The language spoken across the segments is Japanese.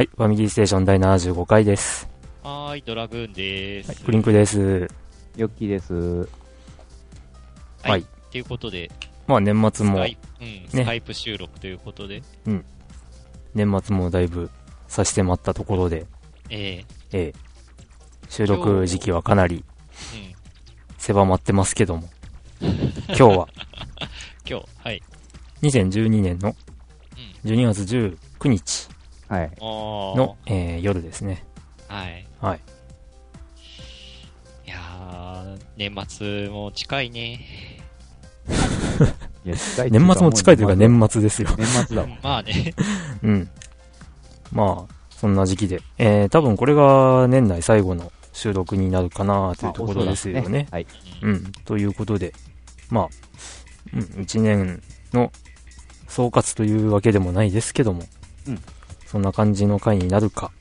はい、ファミリーステーション第75回です。はーい、ドラグーンです。はい、クリンクです。ヨッキーです。はい。はいということで、まあ年末もスカ、イ,、うんスカイプ収録ということで、年末もだいぶ差し迫ったところで、えええ収録時期はかなりーうん、狭まってますけども、今日は 今日、はい。2012年のうん。12月19日はい。の、えー夜ですね。はい。はい。いやー、年末も近いね。いや、近い 年末も近いというか年年末ですよ。年末だわ。まあね。うん。まあ、そんな時期で。えー、多分これが年内最後の収録になるかなというところですよね。はい。うん。ということで、まあ、うん、一年の総括というわけでもないですけども、うんそんな感じの回になるか、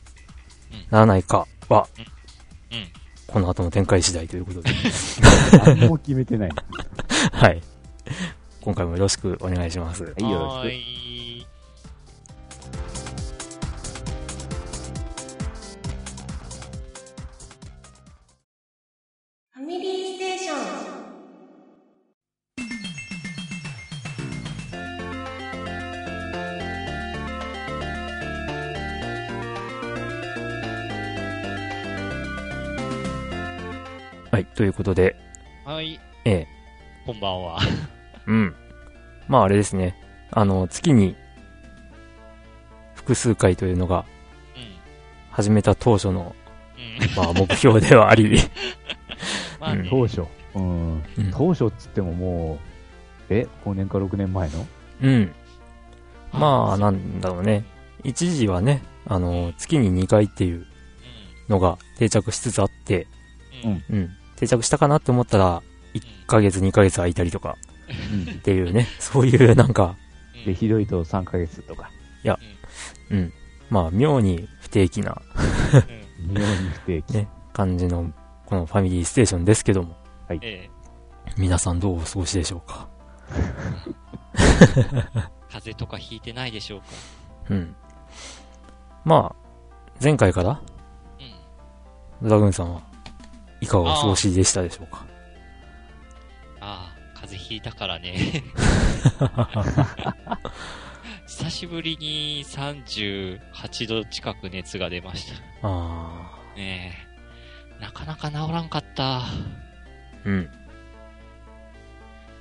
うんならないかは、うん。この後の展開次第ということで、何も決めてない。はい。今回もよろしくお願いします。はい、よろしい。ということで、はい。ええこんばんは。うん。まああれですね。あの、月に複数回というのがうん。始めた当初の、うん。まあ目標ではあり、まあね。く。当初？うん。うん当初っつってももう、え ?5 年か6年前の？うん。まあ、なんだろうね。一時はね、あの、月に2回っていうのが定着しつつあって、うん。うんうん。定着したかなって思ったら、1ヶ月2ヶ月空いたりとか。うん。っていうね、そういうなんか、うん。で、ひどいと3ヶ月とか。うん。まあ、妙に不定期な。うん。妙に不定期。ね、感じの、このファミリーステーションですけども、ええ。皆さんどうお過ごしでしょうか。風邪とかひいてないでしょうか。うん。まあ、前回から、うん。ドラグーンさんは？いかがお過ごしでしたでしょうか？ああ、風邪ひいたからね。久しぶりに38度近く熱が出ました。あねえ。なかなか治らんかった。あ、うん。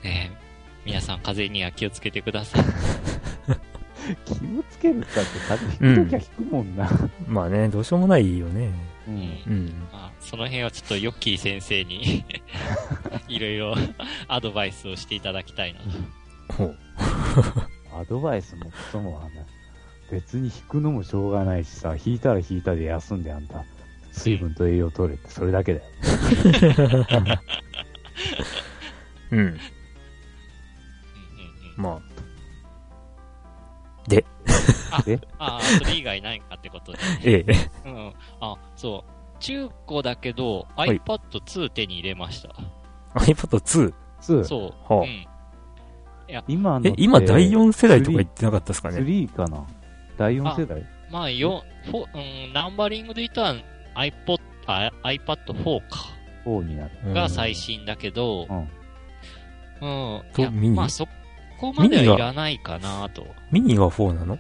ねえ。皆さん風邪には気をつけてください。気をつけるったって、風邪ひくときはひくもんな。まあね、どうしようもないよね。う。うんうん。まあ、その辺はちょっとヨッキー先生にいろいろアドバイスをしていただきたいなと。ほう。アドバイスもクソもあんな。別に引くのもしょうがないしさ、引いたら引いたで休んであんた。水分と栄養取れって、それだけだよ。うん。うんうんうんまあ。あ あ、それ以外ないかってことで。ええ。うん。あ、そう。中古だけど、い iPad 2手に入れました。iPad 2。2。そう。はあうん。今のって。え、今第4世代とか言ってなかったですかね？3かな？第4世代？まあ、よ、フォうん、ナンバリングで言ったら iPod、あ iPad4 か。?4 になる。うんが最新だけど、うん。うん。といやミニ？まあ、そこまではいらないかなと。ミニが4なの？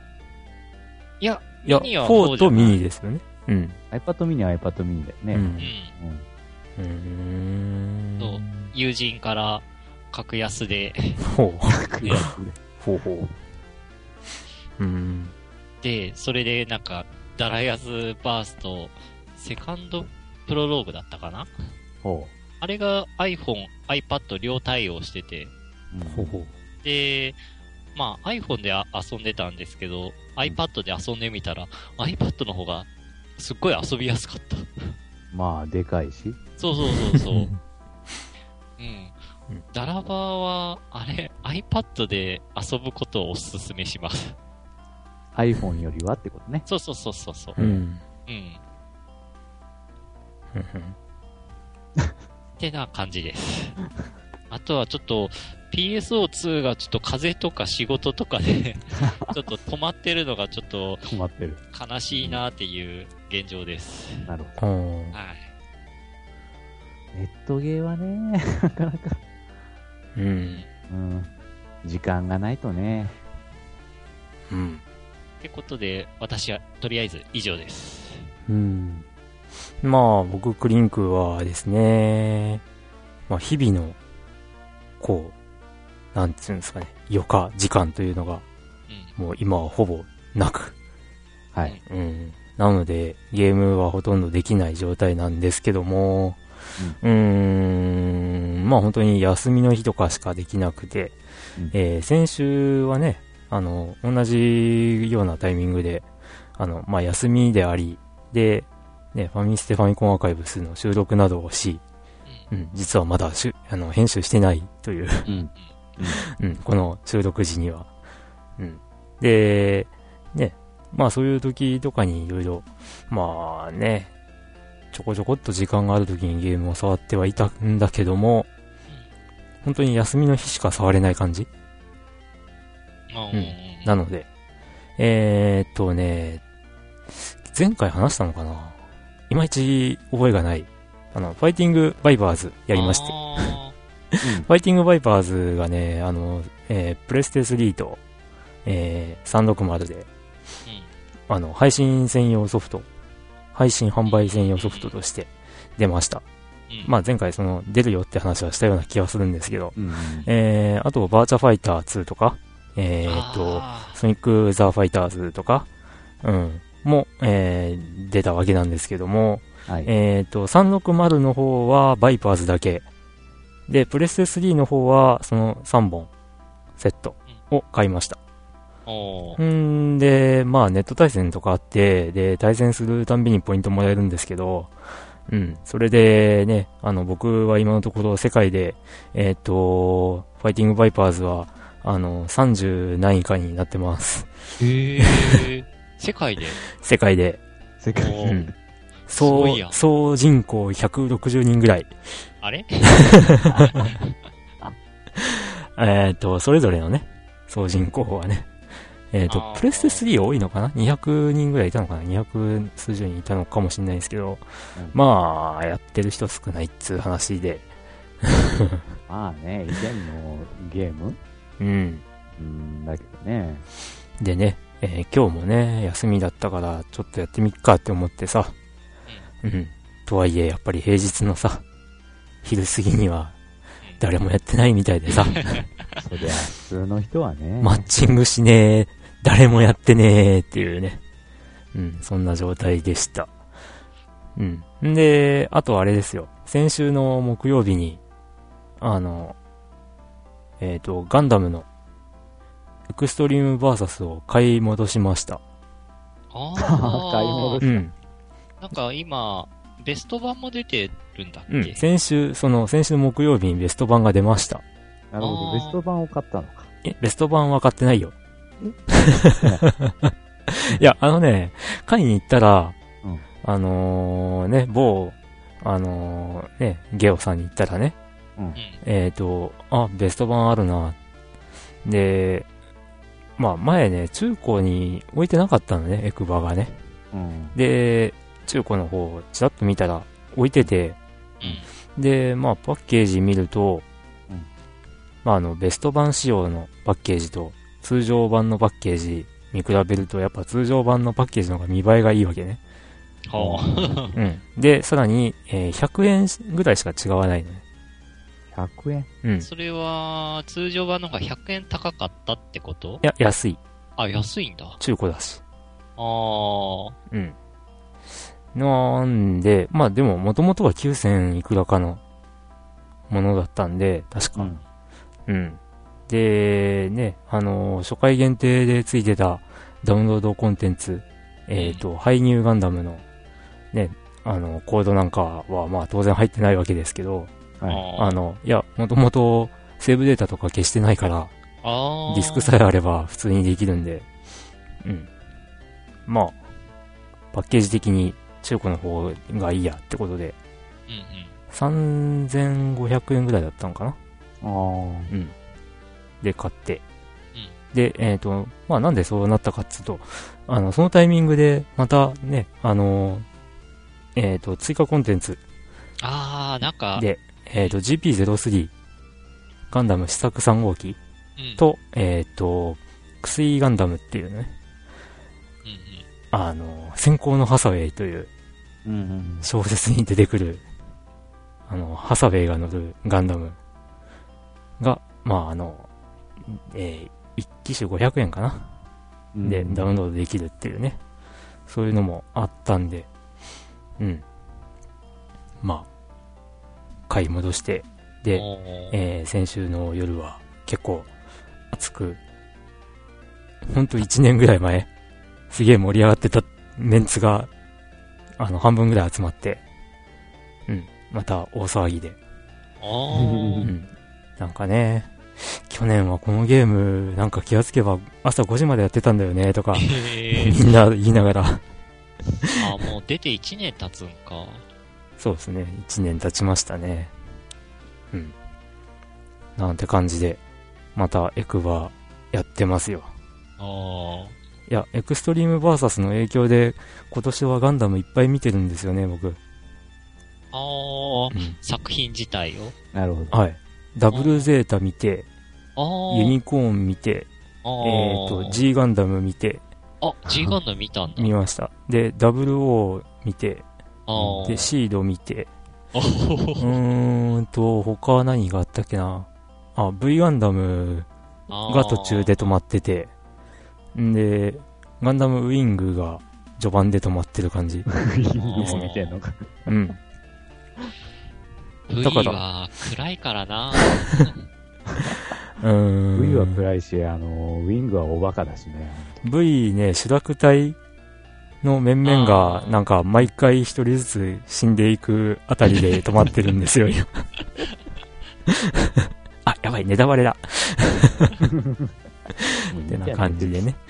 いや、いや、ミニは4 4じゃないとミニですよね。うん。iPad mini は iPad mini だよね。うんうん。うん。うーん。そう友人から格安で、ほう。悔しいほうほう。うーん。で、それでなんか、ダラヤズバースト、セカンドプロローグだったかな？ほあれが iPhone、iPad 両対応してて、う。うんほうほう。で、まあ iPhone であ遊んでたんですけど、iPad で遊んでみたら、iPad の方がすっごい遊びやすかった。まあ、でかいし。そうそうそうそう。うん。うんダラバーは、あれ、iPad で遊ぶことをお勧めします。iPhone よりはってことね。そうそうそうそうそう。うん。うん。うんってな感じです。あとはちょっと、PSO2 がちょっと風邪とか仕事とかで、ちょっと止まってるのがちょっと止まってる。悲しいなっていう現状です。なるほど。うん。はい。ネットゲーはね、なかなか。う。うんん。うん。時間がないとね。うん。ってことで、私はとりあえず以上です。うん。まあ、僕、クリンクはですね、まあ、日々の、こう、なんていうんですかね、余暇、時間というのが、うん。もう今はほぼなく、はい。うん。なので、ゲームはほとんどできない状態なんですけども、うーん、まあ本当に休みの日とかしかできなくて、うんえー先週はね、あの、同じようなタイミングで、あの、まあ休みであり、で、ね、ファミステファミコンアーカイブスの収録などをし、うん、実はまだしゅあの編集してないという、うん。うん。うん、この収録時には。うん。で、ね、まあそういう時とかにいろいろ、まあね、ちょこちょこっと時間がある時にゲームを触ってはいたんだけども、本当に休みの日しか触れない感じうん。うんなので、えー、っとね、前回話したのかな？いまいち覚えがない。あの、ファイティングバイバーズやりまして。あファイティングバイパーズがね、あの、えープレステ3と、えー、360で、ーうん。あの、配信専用ソフト、配信販売専用ソフトとして出ました。うん。まあ前回その、出るよって話はしたような気がするんですけど、うん。えー、あと、バーチャファイター2とか、えーっと、あソニック・ザ・ファイターズとか、うん、も、えー、出たわけなんですけども、はい。えっ、と、360の方はバイパーズだけ。で、プレステ3の方はその3本セットを買いました。ーおーんで、まあネット対戦とかあって、で、対戦するたんびにポイントもらえるんですけど、うん、それでね、あの、僕は今のところ世界で、えっ、と、ファイティングバイパーズは、あの、30何位かになってます。へえ。世界で？世界で。世界おーうん。総総人口160人ぐらい。あれ？えっ、と、それぞれのね、総人口はね。えっ、ープレステ3多いのかな ?200 人ぐらいいたのかな ?200 数十人いたのかもしれないですけど、うんまあ、やってる人少ないっつう話で、まあね、以前のゲーム？うん。うん、だけどね。でね、えー今日もね、休みだったから、ちょっとやってみっかって思ってさ、うん。とはいえ、やっぱり平日のさ、昼過ぎには、誰もやってないみたいでさ、そりゃ、普通の人はね。マッチングしねえ、誰もやってねえっていうね。うん、そんな状態でした。うん。んで、あとあれですよ。先週の木曜日に、あの、えっ、と、ガンダムの、エクストリームバーサスを買い戻しました。あ 買い戻あし。うん。なんか今、ベスト版も出てるんだっけ、うん。先週、その、先週の木曜日にベスト版が出ました。なるほど、ベスト版を買ったのか。え、ベスト版は買ってないよ。いや、あのね、買いに行ったら、うんあのーね、某、あのーね、ゲオさんに行ったらね、うんうん。えっ、と、あ、ベスト版あるな。で、まあ前ね、中古に置いてなかったのね、エクバがね。うん。で、中古の方をちらっと見たら置いてて、うん。で、まあパッケージ見ると、うんまああの、ベスト版仕様のパッケージと通常版のパッケージ見比べると、やっぱ通常版のパッケージの方が見栄えがいいわけね。はあ。うん。で、さらに、えー100円ぐらいしか違わないのね。100円うん。いそれは、通常版の方が100円高かったってこと？や、安い。あ、安いんだ。中古だし。ああ。うん。なんで、まあでも、もともとは9000いくらかのものだったんで、確か。うん。うん。で、ね、あのー初回限定でついてたダウンロードコンテンツ、えっ、と、ハイニューガンダムの、ね、あの、コードなんかは、まあ当然入ってないわけですけど、はい。ああの、いや、もともとセーブデータとか消してないから、ディスクさえあれば普通にできるんで、うん。まあ、パッケージ的に中古の方がいいやってことで、うんうん。3500円ぐらいだったのかな。ああ。うん。で買って、で、えっ、と、まあなんでそうなったかっつうと、あの、そのタイミングで、またね、あの、えっ、と、追加コンテンツ。あー、なんか、で、えっ、と、GP03、ガンダム試作3号機うん、と、えっ、と、クスイガンダムっていうね、うんうん、あの、先行のハサウェイという小説に出てくる、あの、ハサウェイが乗るガンダムが、まああの、えー、1機種500円かなうん。で、ダウンロードできるっていうね、そういうのもあったんで、うん。まあ、買い戻して、で、えー先週の夜は結構熱く、ほんと1年ぐらい前、すげえ盛り上がってたメンツが、あの、半分ぐらい集まって、うん、また大騒ぎで、おーうん。なんかね、去年はこのゲーム、なんか気がつけば朝5時までやってたんだよね、とか、みんな言いながら、あ、もう出て1年経つんか。そうですね、1年経ちましたね。うん。なんて感じで、またエクバやってますよ。あーいや、エクストリームバーサスの影響で、今年はガンダムいっぱい見てるんですよね、僕。あーうん。作品自体を？なるほど。はい。ダブルゼータ見て、あーユニコーン見て、あえーっ、と、G ガンダム見て、あ、G ガンダム見たんだ。見ました。で、00見て、あーで、シード見て、おうーーんと、他は何があったっけな。あ、V ガンダムが途中で止まってて、んで、ガンダムウィングが序盤で止まってる感じ。いいです見てんのか。うん。ーだから V は暗いからな。うーん。V は暗いし、あの、ウィングはおバカだしね。V ね、主楽隊の面々がなんか毎回一人ずつ死んでいくあたりで止まってるんですよ、今。あ、やばい、ネタバレだ。ってな感じでね。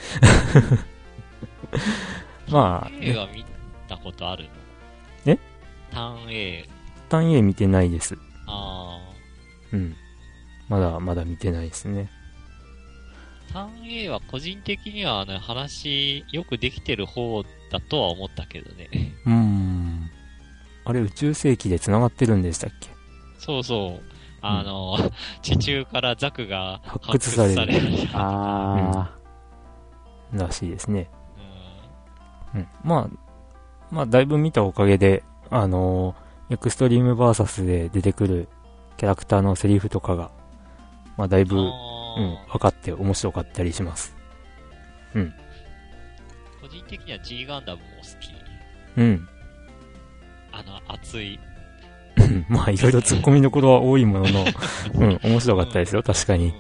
まあ、映画見たことあるの？え？ターン A。単 A 見てないです。あうん。まだ、まだ見てないですね。ーターン A は個人的にはね、話よくできてる方だとは思ったけどね。うーん。あれ、宇宙世紀で繋がってるんでしたっけ？そうそう。あの、地中からザクが発掘される発掘されるあらしいですね。うんうん。まあ、まあ、だいぶ見たおかげで、あのーエクストリームバーサスで出てくるキャラクターのセリフとかが、まあ、だいぶ、うん、あ分かって面白かったりします。ー個人的には G ガンダムも好き。うん。あの、熱い。まあ、いろいろ突っ込みどころは多いものの、うん、面白かったですよ、確かに。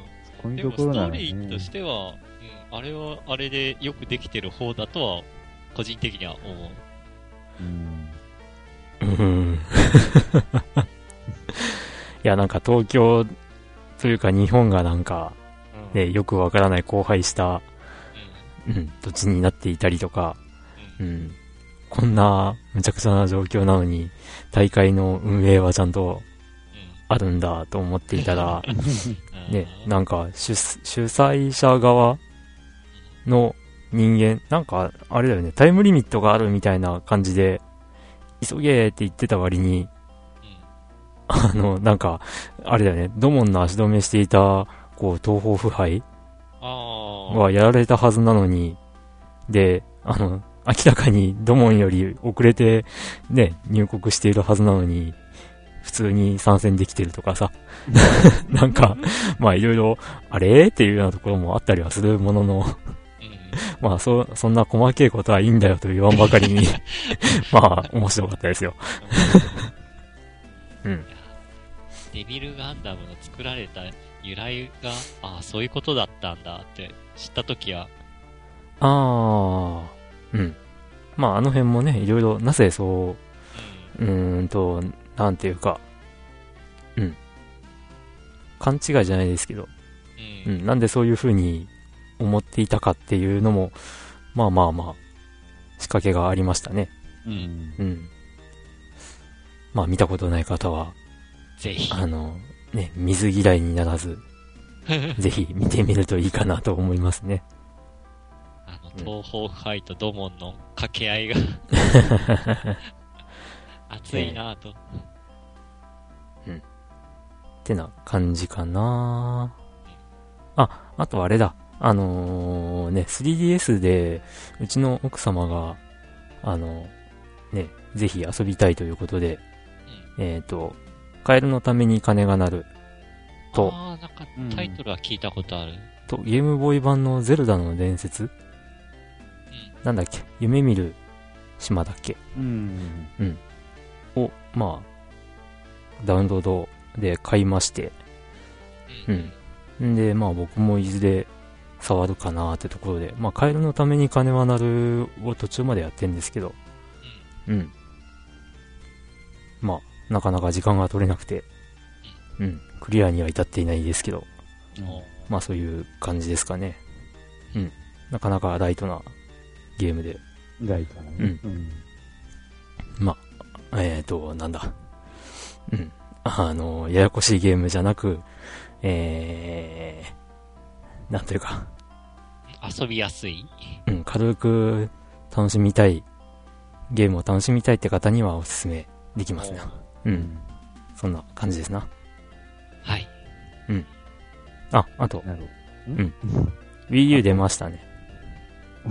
ういうでも、ところならストーリーとね。しては、うん、あれは、あれでよくできてる方だとは、個人的には思う。うん。うん。いや、なんか東京というか日本がなんか、うんね、よくわからない荒廃した、うんうん、土地になっていたりとか、ううんん、こんなむちゃくちゃな状況なのに、大会の運営はちゃんとあるんだと思っていたら、うん。ね、なんか主主催者側の人間、なんかあれだよね、タイムリミットがあるみたいな感じで、急げーって言ってた割に、あの、なんか、あれだよね、ドモンの足止めしていた、こう、東方腐敗。はやられたはずなのに、で、あの、明らかにドモンより遅れて、ね、入国しているはずなのに、普通に参戦できてるとかさ、なんか、まあいろいろ、あれ？っていうようなところもあったりはするものの、うん。まあそ、そんな細けいことはいいんだよと言わんばかりに、まあ面白かったですよ。うん。デビルガンダムの作られた由来が、ああ、そういうことだったんだって知ったときは、あー、うん。まああの辺もね、いろいろ、なぜそう、うーんと、なんていうか、うん。勘違いじゃないですけど、うん。なんでそういう風に思っていたかっていうのも、まあまあまあ、仕掛けがありましたね。うん。うん。まあ見たことない方は、ぜひ。あの、ね、水嫌いにならず、ぜひ見てみるといいかなと思いますね。東方ファイトドモンの掛け合いが。熱いなぁと。ってな感じかな。あ、あとあれだ。あのーね、3DS で、うちの奥様が、あの、ね、ぜひ遊びたいということで、えっ、と、カエルのために金が鳴る。と、ああ、なんかタイトルは聞いたことある。と、ゲームボーイ版のゼルダの伝説なんだっけ？夢見る島だっけ？うん。を、まあ、ダウンロードで買いまして、うん。んで、まあ僕もいずれ触るかなってところで、まあカエルのために金は鳴るを途中までやってんですけど、うん。まあ、なかなか時間が取れなくて、うん。クリアには至っていないですけど、まあそういう感じですかね。うん。なかなかライトなゲームで、ライトなね。うん。えーと、なんだ。うん。あの、ややこしいゲームじゃなく、えー、なんというか、遊びやすい？うん、軽く楽しみたい、ゲームを楽しみたいって方にはおすすめできますね。う。うんん。そんな感じですな。はい。あ、あと、なるうん Wii U 出ましたね。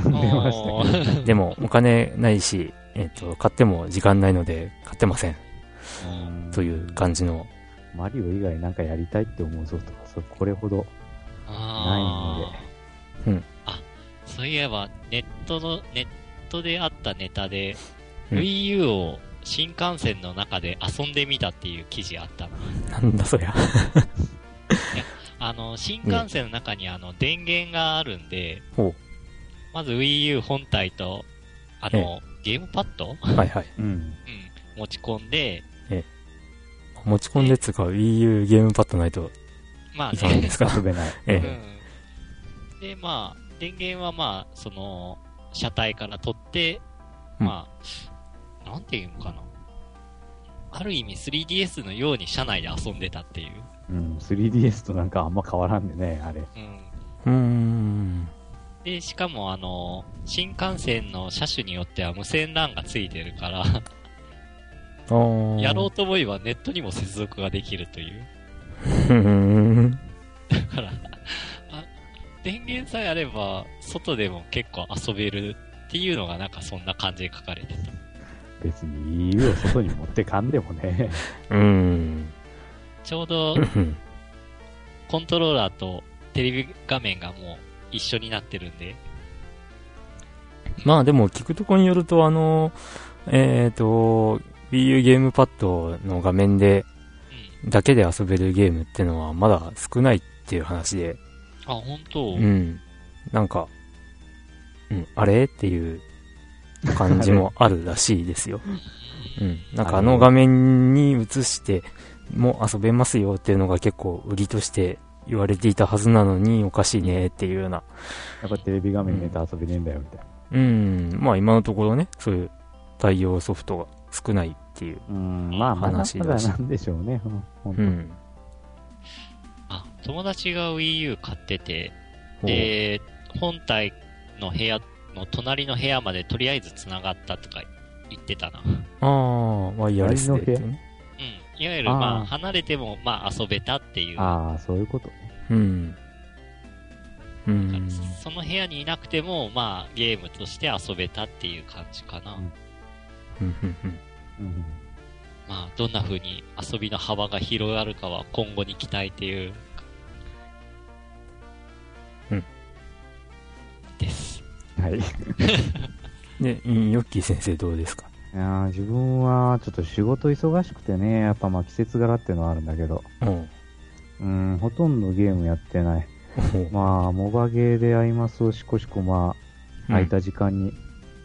出ました でも、お金ないし、えっ、と、買っても時間ないので、買ってません。うん。という感じの、マリオ以外なんかやりたいって思うぞとか、そこれほどあーうん。あ、そういえば、ネットの、ネットであったネタで、うん。Wii U を新幹線の中で遊んでみたっていう記事あったな。なんだそりゃ。あの、新幹線の中にあの、電源があるんで、ほまず Wii U 本体と、あの、ゲームパッド？う。はいはい。うん。うん。持ち込んで、持ち込んでっつうか、Wii U ゲームパッドないとまあいかない。ですか？遊べない。えうえ。ん。で、まあ、電源はまあ、その、車体から取って、うんまあ、なんていうのかな。ある意味 3DS のように車内で遊んでたっていう。うん。3DS となんかあんま変わらんでね、あれ。うん。うーん。で、しかもあの、新幹線の車種によっては無線 LAN がついてるから、やろうと思えばネットにも接続ができるという。だから、あ電源さえあれば、外でも結構遊べるっていうのがなんかそんな感じで書かれてた。別に EU を外に持ってかんでもね。うーん。ちょうどうん コントローラーとテレビ画面がもう一緒になってるんで、まあでも聞くとこによると、あの、えっ、と、Wii U ゲームパッドの画面で、うん。だけで遊べるゲームってのはまだ少ないっていう話で、あ、本当？うん。なんか、うん、あれ？っていう感じもあるらしいですよ。うん。なんかあの画面に映しても遊べますよっていうのが結構売りとして言われていたはずなのにおかしいねっていうような。やっぱテレビ画面見ないと遊べねえんだよ、みたいな。うん。まあ今のところね、そういう対応ソフトが少ないっていう。うん、まあ、まだま話だしだなんでしょうね。うん。あ、友達が Wii U 買ってて、で、本体の部屋の隣の部屋までとりあえず繋がったとか言ってたな。ああ、ワイヤレスでっていうね。うん。いわゆる、まあ、離れても、まあ、遊べたっていう。ああ、そういうことね。うん。うん。その部屋にいなくても、まあ、ゲームとして遊べたっていう感じかな。うんうんうんうんうん。まあ、どんな風に遊びの幅が広がるかは今後に期待っていう。うん。です。はい。い で、うんヨッキー先生どうですか？やー自分はちょっと仕事忙しくてね、やっぱまあ季節柄っていうのはあるんだけど、うん。うん、ほとんどゲームやってない。まあ、モバゲーでアイマスをしこしこまあ、空いた時間に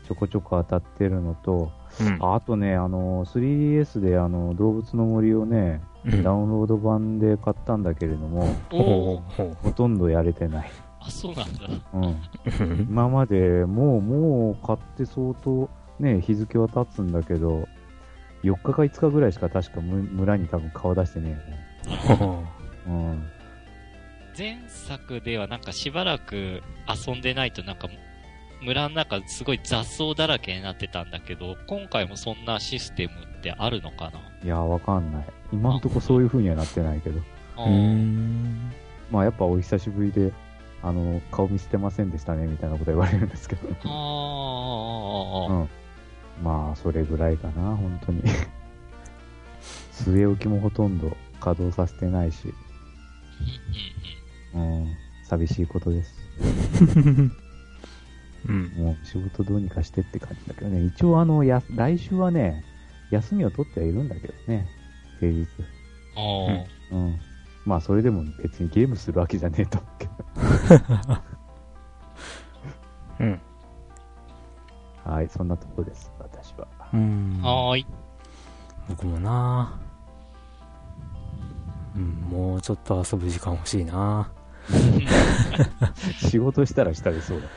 ちょこちょこ当たってるのと、うん。ああとね、あの、3DS であの、動物の森をね、うんダウンロード版で買ったんだけれども、おほとんどやれてない。あ、そうなんだ。うん。今までもう、もう買って相当ね、日付は経つんだけど、4日か5日ぐらいしか確かむ村に多分顔出してねえよね。うん。前作ではなんかしばらく遊んでないとなんか村の中すごい雑草だらけになってたんだけど、今回もそんなシステムってあるのかな？いや、わかんない。今んとこそういう風にはなってないけど。うーん。まあやっぱお久しぶりで、あの、顔見捨てませんでしたね、みたいなこと言われるんですけど。あーあうん。まあ、それぐらいかな、本当に。据え置きもほとんど稼働させてないし、うん寂しいことです。うん。もう仕事どうにかしてって感じだけどね。一応あの、や、来週はね、休みを取ってはいるんだけどね。平日。うん。ああ、うん。まあ、それでも別にゲームするわけじゃねえと思うけど。うん。はい、そんなとこです。うん。はーい。僕もなうん、もうちょっと遊ぶ時間欲しいな 仕事したらしたでそうだ。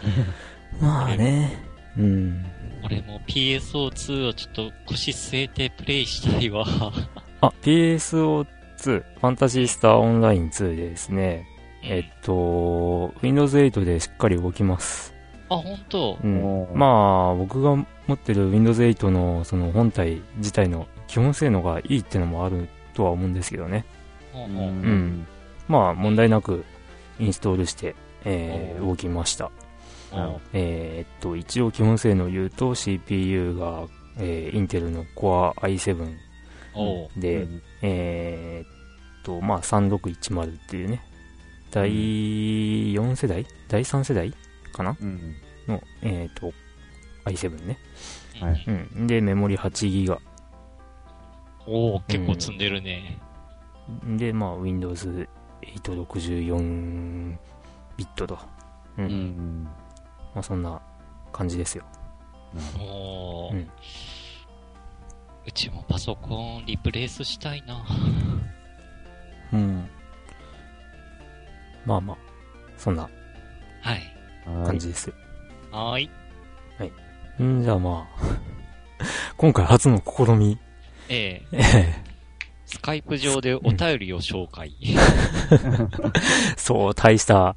まあね。うん。俺も PSO2 をちょっと腰据えてプレイしたいわ。あ、PSO2、ファンタジースターオンライン2でですね、えっと、Windows 8でしっかり動きます。あ、本当。うん。まあ、僕が持ってる Windows 8のその本体自体の基本性能がいいってのもあるとは思うんですけどね。うんううん。ん。まあ、問題なくインストールして、えーお動きました。うんえーっと、一応基本性能を言うと CPU が、えーインテルの Core i7 おうで、うん。えーっと、まあ、3610っていうね、第4世代？第3世代？かな？うん。の、えーっと、i7 ね。はいうん。で、メモリ8ギガ。おお結構積んでるね。で、まあ、Windows 864ビットと。うん。うん。まあ、そんな感じですよ。おお、ううんちもパソコンリプレイスしたいな。うん。まあまあ、そんなはい。はい。感じですよ。はーい。んじゃあまあ、今回初の試み。ええええスカイプ上でお便りを紹介。そう、大した、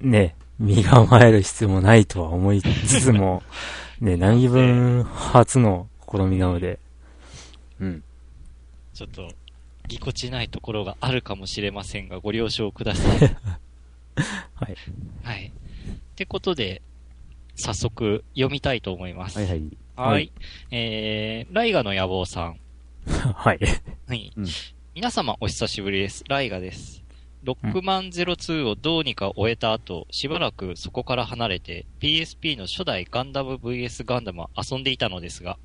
ね、身構える必要もないとは思いつつも、ね、何分初の試みなので、うん。ちょっと、ぎこちないところがあるかもしれませんが、ご了承ください。はい。はい。ってことで、早速読みたいと思います。はいはい。はい。はいえー、ライガの野望さん。はい。はい。うん皆様お久しぶりです。ライガです。ロックマン02をどうにか終えた後、しばらくそこから離れて PSP の初代ガンダム VS ガンダムを遊んでいたのですが、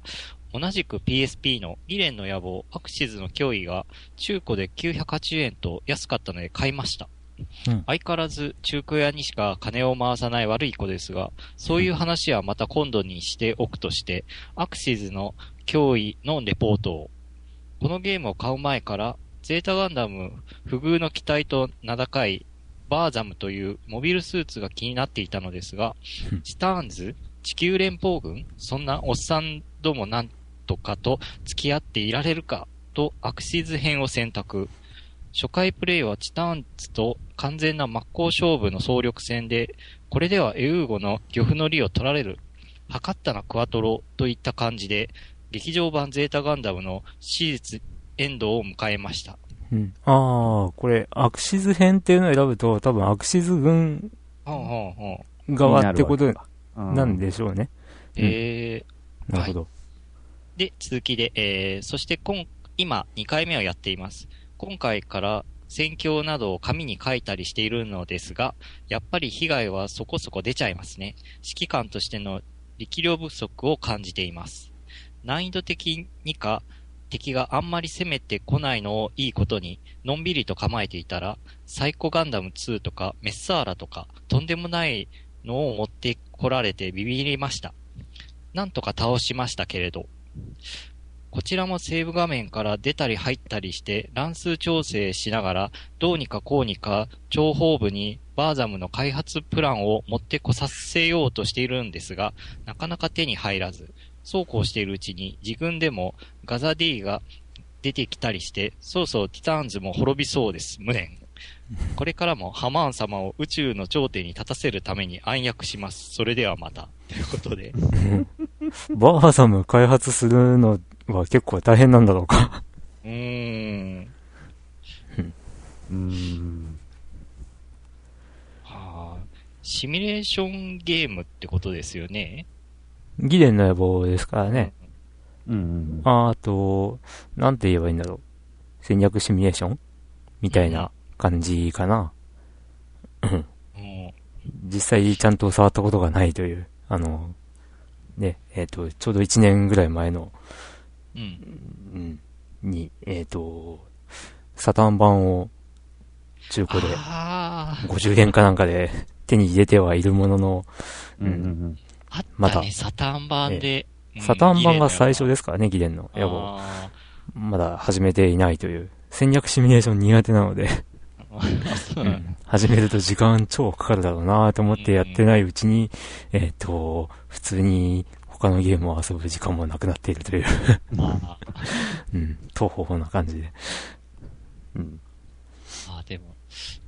同じく PSP のリレンの野望アクシズの脅威が中古で980円と安かったので買いました。うん相変わらず中古屋にしか金を回さない悪い子ですが、そういう話はまた今度にしておくとして、アクシズの脅威のレポートを。このゲームを買う前から、ゼータガンダム不遇の機体と名高いバーザムというモビルスーツが気になっていたのですがうん、チターンズ地球連邦軍そんなおっさんどもなんとかと付き合っていられるかとアクシズ編を選択。初回プレイはティターンズと完全な真っ向勝負の総力戦で、これではエウーゴの漁夫の利を取られる。謀ったなクワトロといった感じで、劇場版ゼータガンダムの史実エンドを迎えました。うん。ああ、これ、アクシズ編っていうのを選ぶと、多分アクシズ軍。側ってことうんなんでしょうね。うんえー、なるほど。で、続きで、えー、そして今、今、2回目をやっています。今回から、戦況などを紙に書いたりしているのですが、やっぱり被害はそこそこ出ちゃいますね。指揮官としての力量不足を感じています。難易度的にか、敵があんまり攻めてこないのをいいことに、のんびりと構えていたら、サイコガンダム2とか、メッサーラとか、とんでもないのを持ってこられてビビりました。なんとか倒しましたけれど、こちらもセーブ画面から出たり入ったりして乱数調整しながらどうにかこうにか情報部にバーザムの開発プランを持ってこさせようとしているんですが、なかなか手に入らず、そうこうしているうちに自分でもガザ D が出てきたりして、そうそうティターンズも滅びそうです、無念。これからもハマーン様を宇宙の頂点に立たせるために暗躍します。それではまた。ということで。バーサム開発するのは結構大変なんだろうか。うーん。うーん。はあ、シミュレーションゲームってことですよね。ギレンの野望ですからね。うんうんああと、なんて言えばいいんだろう。戦略シミュレーション？みたいな感じかな。うんうん。実際ちゃんと触ったことがないという、あの、ね、えっ、と、ちょうど1年ぐらい前の、うん。うん、に、えっ、と、サタン版を中古でああ、50元かなんかで 手に入れてはいるものの、うんうんうん。あったね、まだサタン版で。うんサタン版が最初ですからね、ギレンの。野望。あまだ始めていないという。戦略シミュレーション苦手なので、うなん。だ 始めると時間超かかるだろうなと思ってやってないうちに、えっ、と、普通に他のゲームを遊ぶ時間もなくなっているという、あ うん、東方な感じで。うん。ーあー、でも、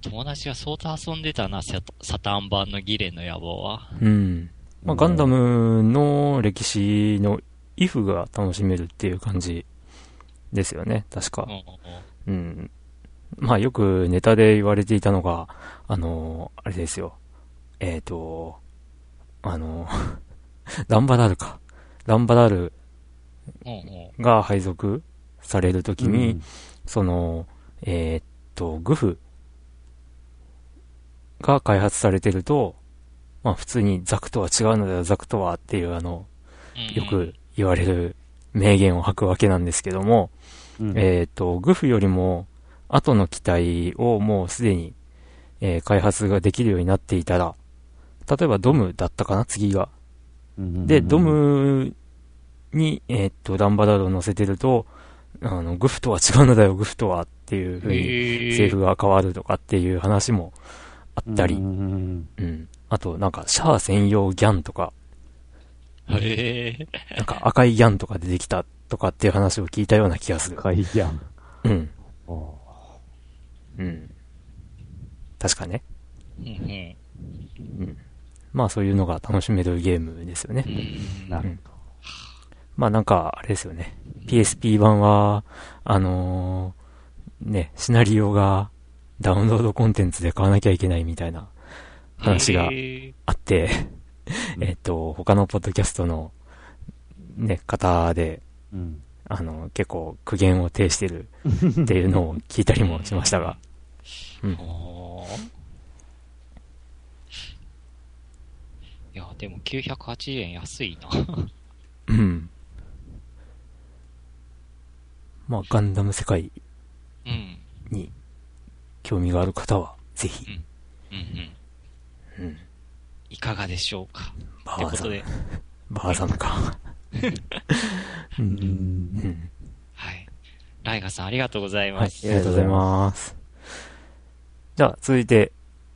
友達が相当遊んでたな、ササタン版のギレンの野望は。うん。まあ、ガンダムの歴史のイフが楽しめるっていう感じですよね、確かう。んうん。まあよくネタで言われていたのが、あのあれですよ。えっ、と、あの ランバダールか。ランバダールが配属されるときうんに、その、えっと、グフが開発されてると、まあ普通にザクとは違うのだよ、ザクとはっていうあの、うんよく言われる名言を吐くわけなんですけども、うんえっ、と、グフよりも後の機体をもうすでに、えー開発ができるようになっていたら、例えばドムだったかな、次が。で、ド、ムに、えっ、と、ランバダードを乗せてると、あの、グフとは違うのだよ、グフとはっていう風に、へセリフが変わるとかっていう話もあったり、ううん。んうんあと、なんか、シャア専用ギャンとか、へえ。なんか赤いギャンとか出てきたとかっていう話を聞いたような気がする。会議案。うん。あーうん。確かね。うんうんまあそういうのが楽しめるゲームですよね。うんなるまあなんか、あれですよね。PSP 版は、あのーね、シナリオがダウンロードコンテンツで買わなきゃいけないみたいな話があって、えっと、他のポッドキャストのね、方で、ほど。うん。あの、結構苦言を呈してるっていうのを聞いたりもしましたが、うん。おーいや、でも980円安いな。うん。まあ、ガンダム世界うん。に興味がある方は、ぜひ、うんうん。うん。いかがでしょうか？バーサムってことで、、バーサムか。う。うんん。うん。はい。ライガさんありがとうございはい、あます。りがとうございます。じゃあ、続いて、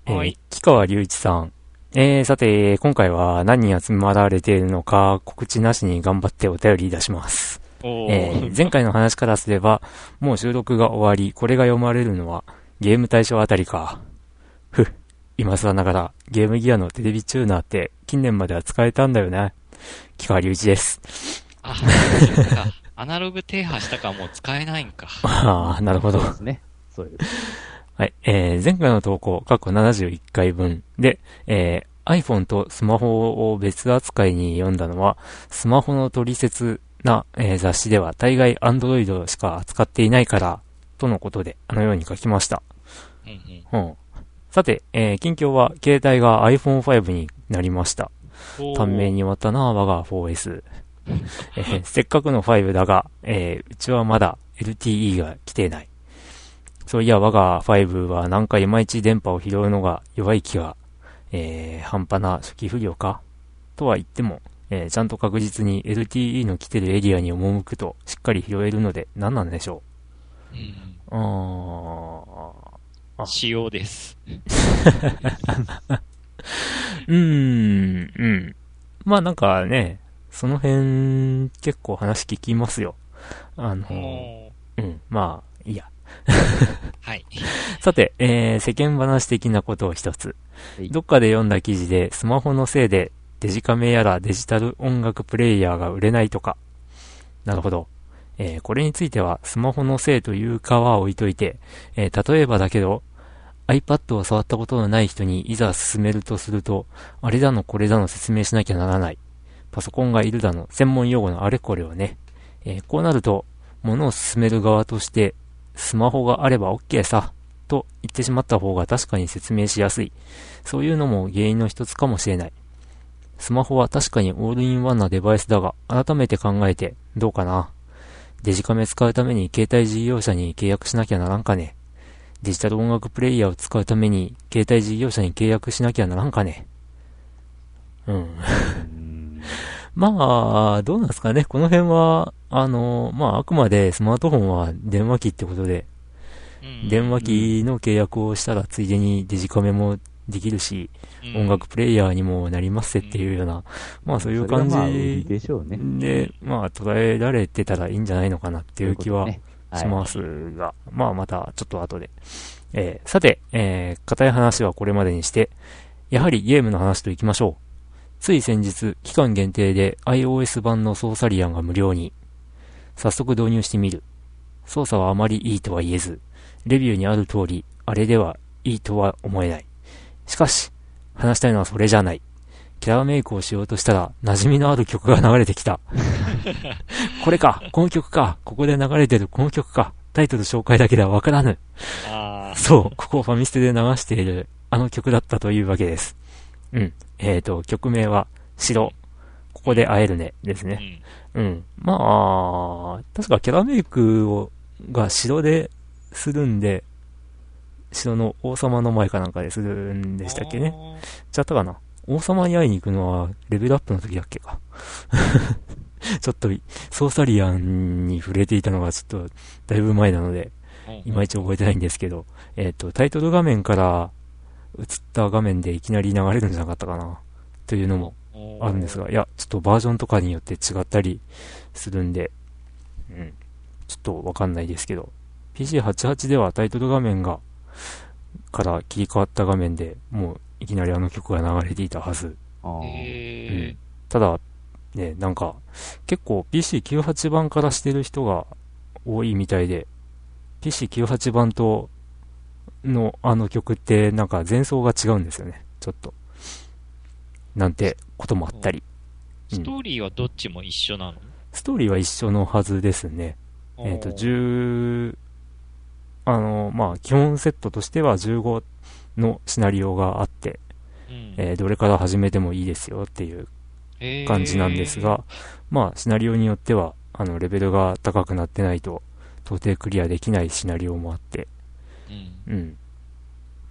えーはい木川隆一さん。えー、さて、今回は何人集まられているのか、告知なしに頑張ってお便り出します。おーえー前回の話からすれば、もう収録が終わり、これが読まれるのは、ゲーム対象あたりか。ふっ、今更ながら、ゲームギアのテレビチューナーって、近年までは使えたんだよね。木川隆一です。あ、そっか。アナログ停波したからもう使えないんか。ああ、なるほどそう。ですね。そういう。はい。えー、前回の投稿、過去71回分で、えー、iPhone とスマホを別扱いに読んだのは、スマホの取説な、えー雑誌では大概 Android しか扱っていないから、とのことで、あのように書きました。うん。さて、えー、近況は、携帯が iPhone5 になりました。短命に終わったな、我が 4S。えーせっかくの5だが、えーうちはまだ LTE が来ていない。そういや、我が5はなんかいまいち電波を拾うのが弱い気が、えー半端な初期不良か？とは言っても、えーちゃんと確実に LTE の来てるエリアに赴くとしっかり拾えるので何なんでしょう？んう。ああ仕様です。ー うーん、うん。まあなんかね、その辺結構話聞きますよ。あの、おうん、まあ、いいや。はい。さて、えー、世間話的なことを一つはい。どっかで読んだ記事で、スマホのせいで、デジカメやらデジタル音楽プレイヤーが売れないとか。なるほど。えー、これについては、スマホのせいというかは置いといて、えー、例えばだけど、iPad を触ったことのない人にいざ進めるとすると、あれだのこれだの説明しなきゃならない。パソコンがいるだの、専門用語のあれこれをね。えー、こうなると、物を進める側として、スマホがあれば OK さ、と言ってしまった方が確かに説明しやすい。そういうのも原因の一つかもしれない。スマホは確かにオールインワンなデバイスだが、改めて考えてどうかな。デジカメ使うために携帯事業者に契約しなきゃならんかね。デジタル音楽プレイヤーを使うために携帯事業者に契約しなきゃならんかね。うん。うん まあ、どうなんですかね。この辺は、あの、まあ、あくまでスマートフォンは電話機ってことで、うん電話機の契約をしたらついでにデジカメもできるし、うん音楽プレイヤーにもなりますっていうような、まあそういう感それがまあ売りじでしょうね。で、まあ捉えられてたらいいんじゃないのかなっていう気はしますが、まあまたちょっと後で。えーさて、えー、硬い話はこれまでにして、やはりゲームの話といきましょう。つい先日、期間限定で iOS 版の操作リアンが無料に。早速導入してみる。操作はあまりいいとは言えず、レビューにある通り、あれではいいとは思えない。しかし、話したいのはそれじゃない。キャラメイクをしようとしたら、馴染みのある曲が流れてきた。これか、この曲か、ここで流れてるこの曲か、タイトル紹介だけではわからぬ。そう、ここをファミステで流している、あの曲だったというわけです。うん。えーと、曲名は、白。ここで会えるね、ですね。うん。うん。まあ、確かキャラメイクを、が城でするんで、城の王様の前かなんかでするんでしたっけね。ちゃったかな王様に会いに行くのはレベルアップの時だっけか。ちょっと、ソーサリアンに触れていたのがちょっと、だいぶ前なので、いまいち覚えてないんですけど、えっ、と、タイトル画面から映った画面でいきなり流れるんじゃなかったかな。というのもあるんですが、いや、ちょっとバージョンとかによって違ったりするんで、うん。ちょっとわかんないですけど、PC88 ではタイトル画面が、から切り替わった画面でもういきなりあの曲が流れていたはず。あーへただ、ね、なんか、結構 PC98 版からしてる人が多いみたいで、PC98 版とのあの曲ってなんか前奏が違うんですよね、ちょっと。なんてこともあったり。ーストーリーはどっちも一緒なの？ストーリーは一緒のはずですね。えっ、と、10、あの、まあ、基本セットとしては15のシナリオがあって、うんえーどれから始めてもいいですよっていう感じなんですが、まあ、シナリオによっては、あの、レベルが高くなってないと、到底クリアできないシナリオもあって、うんうん。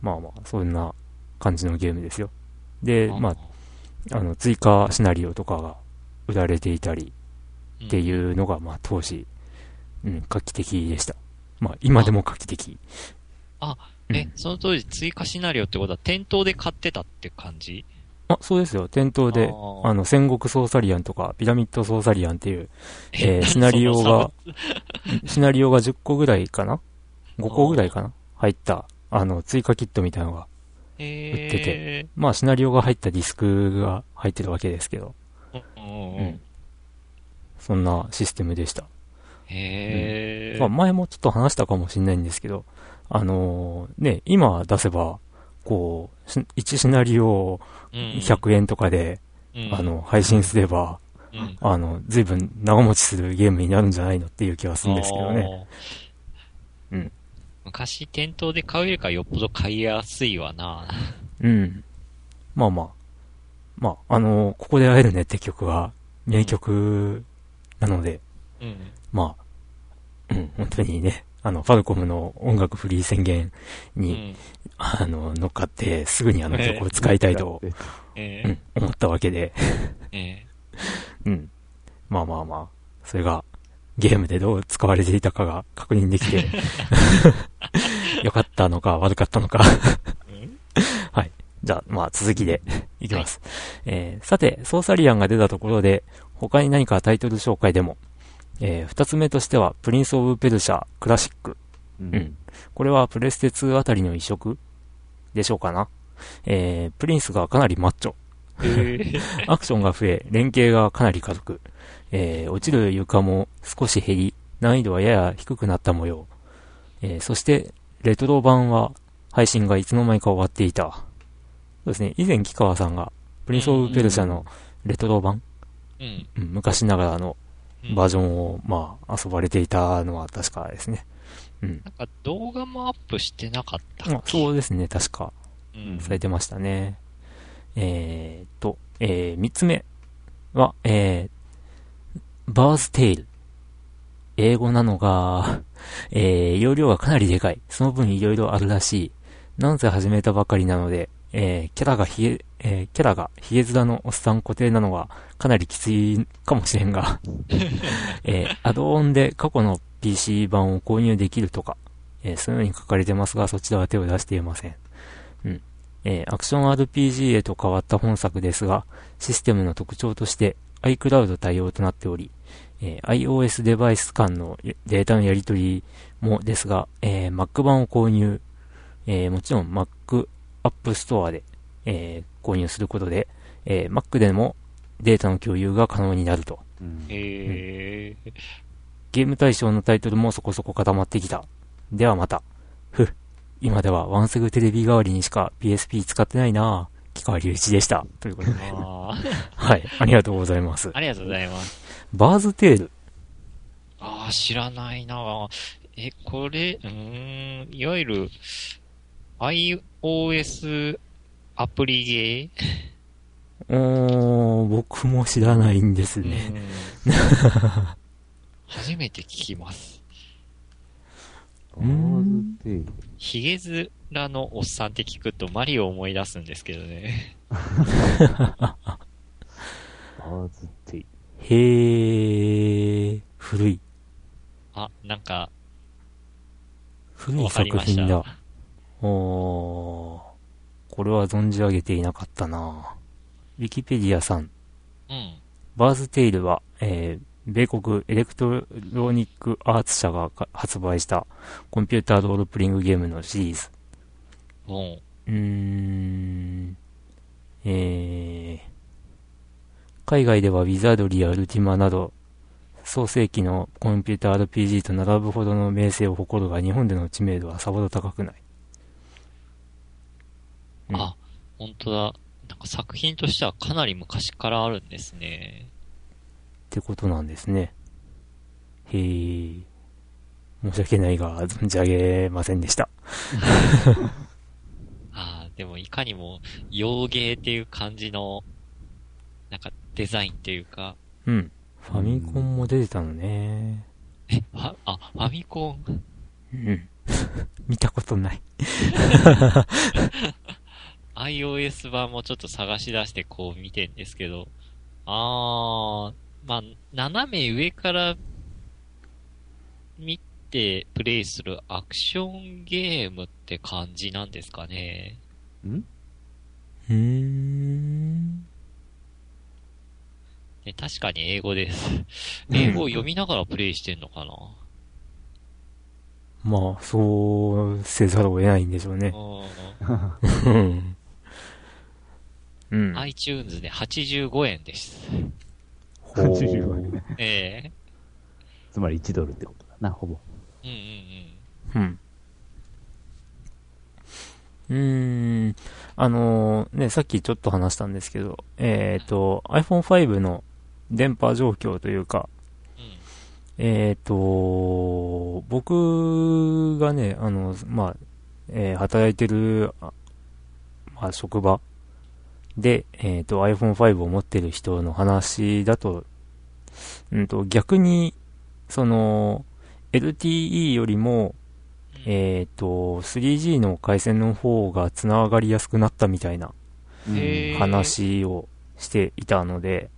まあまあ、そんな感じのゲームですよ。で、まあ、あの、追加シナリオとかが売られていたりってういうのが、まあ、当時、うん、画期的でした。まあ、今でも画期的。あ、うんえ、その当時追加シナリオってことは店頭で買ってたって感じ？あ、そうですよ。店頭であ、の、戦国ソーサリアンとか、ピラミッドソーサリアンっていう、えー何シナリオが、シナリオが10個ぐらいかな ?5 個ぐらいかな？入った、あの、追加キットみたいなのが、へ売ってて。まあ、シナリオが入ったディスクが入ってるわけですけど、うんうんううんん。そんなシステムでした。へえ。まあ、前もちょっと話したかもしれないんですけど、あのーね、今出せば、こう、し1シナリオをうん100円とかで、うんあの、配信すれば、うんあの、随分長持ちするゲームになるんじゃないのっていう気はするんですけどね。昔店頭で買うよりかよっぽど買いやすいわな。うん。まあまあ。まあ、あの、ここで会えるねって曲は名曲なので、うん。まあ、うん、本当にね、あの、ファルコムの音楽フリー宣言うに、ん。あの、乗っかって、すぐにあの曲を使いたいと、えうん、思ったわけで、ええうん。まあまあまあ、それが、ゲームでどう使われていたかが確認できて、良かったのか悪かったのかはい。じゃあ、まあ続きでいきます。えーさて、ソーサリアンが出たところで、他に何かタイトル紹介でも、えー二つ目としては、プリンス・オブ・ペルシャ・クラシック。ううん。これはプレステ2あたりの移植？でしょうかな？えー、プリンスがかなりマッチョ。アクションが増え、連携がかなり加速。えー、落ちる床も少し減り、難易度はやや低くなった模様。えー、そして、レトロ版は、配信がいつの間にか終わっていた。そうですね、以前木川さんが、プリンスオブペルシャのレトロ版、うん。うん昔ながらのうんバージョンを、まあ、遊ばれていたのは確かですね。うん。なんか動画もアップしてなかったまあそうですね、確か。うん。されてましたね。えーっと、えー、三つ目は、えー、バーズテイル。英語なのが、えー、容量がかなりでかい。その分いろいろあるらしい。なんせ始めたばかりなので、えー、キャラがひげ、えー、キャラがヒゲ面のおっさん固定なのはかなりきついかもしれんが、えー、アドオンで過去の PC 版を購入できるとか、えー、そういうに書かれてますが、そちらは手を出していません。うん。えーアクション RPG へと変わった本作ですが、システムの特徴として iCloud 対応となっており、えー iOS デバイス間のデータのやり取りもですが、えー Mac 版を購入、えーもちろん Mac App Store で、えー購入することで、えー Mac でもデータの共有が可能になると。うんへえ。ゲーム対象のタイトルもそこそこ固まってきた。ではまた。ふっ。今ではワンセグテレビ代わりにしか PSP 使ってないなぁ。木川隆一でした。ということで。はい。ありがとうございます。ありがとうございます。バーズテール。ああ、知らないなえ、これ、うーん、いわゆる、iOS アプリゲおー、僕も知らないんですー、ね。うん初めて聞きます。バーズテイル。ヒゲ面のおっさんって聞くとマリオを思い出すんですけどね。バーズテイル。へー、古い。あ、なんか、古い作品だ。おー、これは存じ上げていなかったなウィキペディアさん。うん。バーズテイルは、えー、米国エレクトロニックアーツ社がか発売したコンピューターロールプレイングゲームのシリーズ。もうーん、えー、海外ではウィザードリーやウルティマなど、創世紀のコンピューター RPG と並ぶほどの名声を誇るが、日本での知名度はさほど高くない。う、あ、本当だ。なんか作品としてはかなり昔からあるんですね。ってことなんですね。へー。申し訳ないが、存じ上げませんでした。ああ、でもいかにも洋芸っていう感じの、なんかデザインっていうか、うん。ファミコンも出てたのね。え、ファあ、ファミコン？うん。見たことない。iOS 版もちょっと探し出してこう見てんですけど、あー、まあ、斜め上から見てプレイするアクションゲームって感じなんですかね。んうーん？ね確かに英語です。英語を読みながらプレイしてんのかな、まあ、そうせざるを得ないんでしょうね。ううん。うんん。。iTunes で85円です。ほう85円ね。ええつまり1ドルってことだな、ほぼ。うんうんうん。うーん。あのーね、さっきちょっと話したんですけど、えっ、と、iPhone5 の電波状況というか、うん。うん。えっ、と、僕がね、あの、まあ、えー働いてる、あまあ、職場で、えっ、と、iPhone5 を持ってる人の話だと、うんと、逆に、その、LTE よりも、えっ、と、3G の回線の方が繋がりやすくなったみたいな話をしていたので、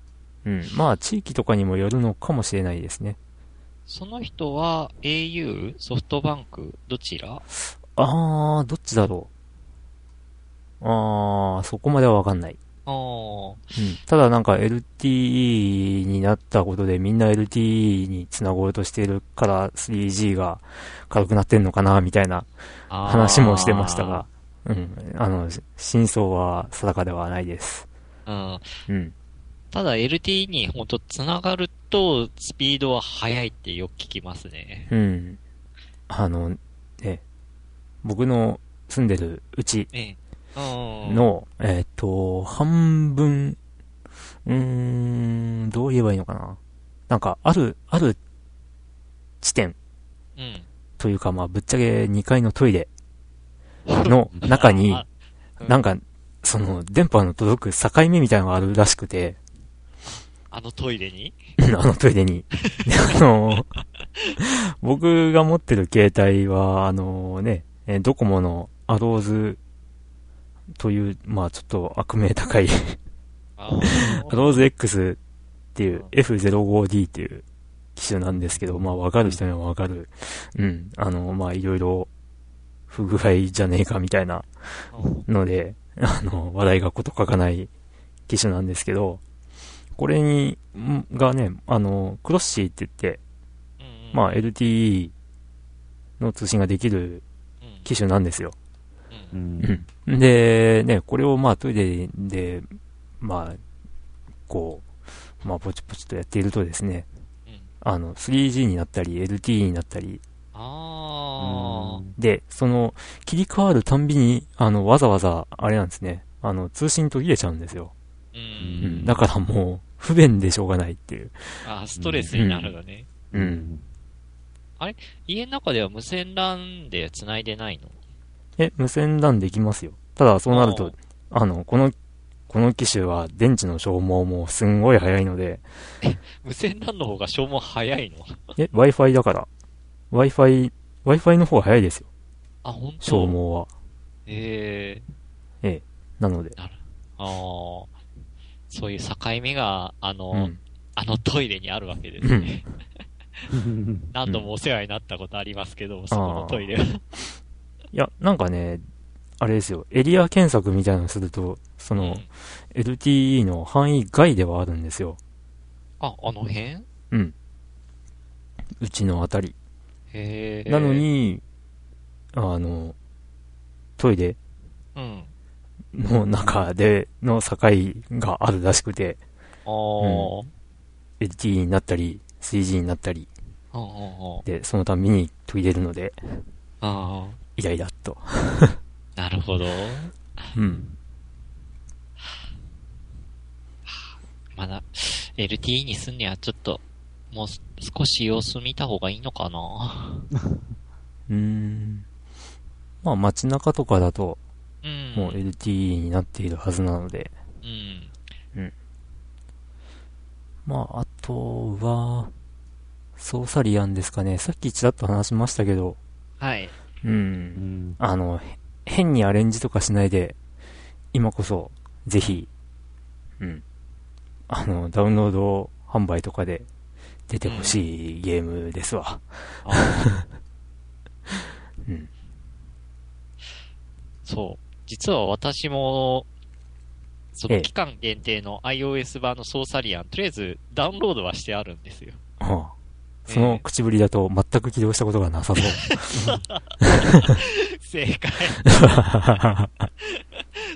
うん。まあ、地域とかにもよるのかもしれないですね。その人は au? ソフトバンクどちら？あー、どっちだろう。あー、そこまではわかんない。あーうん。ただなんか LTE になったことでみんな LTE に繋ごうとしているから 3G が軽くなってんのかな、みたいな。話もしてましたが、うん。あの、真相は定かではないです。うん。うん。ただ LTE にほんと繋がると、スピードは速いってよく聞きますね。うん。あの、ね、僕の住んでるうちええ。うん。の、えっ、と、半分、うーん、どう言えばいいのかな。なんか、ある、ある地点うん。というか、まあ、ぶっちゃけ2階のトイレ の中に、あなんか、その、電波の届く境目みたいなのがあるらしくて、あのトイレに？あのトイレに。で あの、僕が持ってる携帯は、あのね、えドコモのアローズという、まあちょっと悪名高いあ アローズ X っていう F05D っていう機種なんですけど、まあわかる人にはわかる。うん。あの、まあいろいろ不具合じゃねえかみたいなうんので、あの、話題がこと書かない機種なんですけど、これに、んがね、あの、クロッシーって言って、うんまあ LTE の通信ができるうん機種なんですよ。ううんん。うん。で、ね、これをまあトイレで、まあ、こう、まあポチポチとやっているとですね、うんあの、3G になったり LTE になったり、あで、その、切り替わるたんびに、あの、わざわざ、あれなんですね、あの、通信途切れちゃうんですよ。ー。う。うんん。だからもう、不便でしょうがないっていう。あーストレスになるのね。うん。家の中では無線 LAN で繋いでないの？え、無線 LAN できますよ。ただ、そうなるあと、あの、この、この機種は電池の消耗もすんごい早いので、無線 LAN の方が消耗早いの？え、Wi-Fi だから。Wi-Fi、Wi-Fi の方が早いですよ。あ、本当？消耗は。ええなので。ああ、そういう境目が、あの、うん。あのトイレにあるわけですね。何度もお世話になったことありますけど、そこのトイレは。いや、なんかね、あれですよ。エリア検索みたいなのすると、その、LTE の範囲外ではあるんですよ。あ、あの辺？うん。うちのあたり。へえ。なの、に、あの、トイレうん。の中での境があるらしくて、ああ、LTE になったり、3G になったり、うんうんうん。で、そのたびに途切れるので、あイライラっと。あ、なるほど。うん。まだ、LTE にすんにはちょっと、もう少し様子見た方がいいのかな。うーん。まあ街中とかだと、うん。もう LTE になっているはずなので、うん。まああとは、ソーサリアンですかね。さっきちらっと話しましたけど、はい。う。うんん。あの、へ変にアレンジとかしないで、今こそ、ぜひ、うん。あの、ダウンロード販売とかで出てほしいゲームですわ。あー うん。そう。実は私も、そええの期間限定の iOS 版のソーサリアン、とりあえずダウンロードはしてあるんですよ。はあその口ぶりだと全く起動したことがなさそう。正解。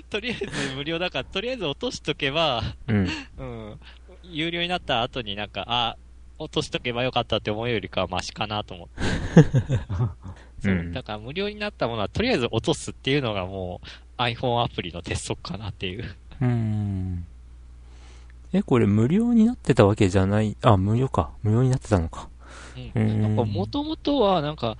とりあえず無料だから、とりあえず落としとけば、うん。うん。有料になった後になんか、あ、落としとけばよかったって思うよりかはマシかなと思って。そうう。んだから無料になったものはとりあえず落とすっていうのがもう iPhone アプリの鉄則かなっていう。うーん。え、これ無料になってたわけじゃない、あ、無料か。無料になってたのか。う。うんんなんか元々はなんか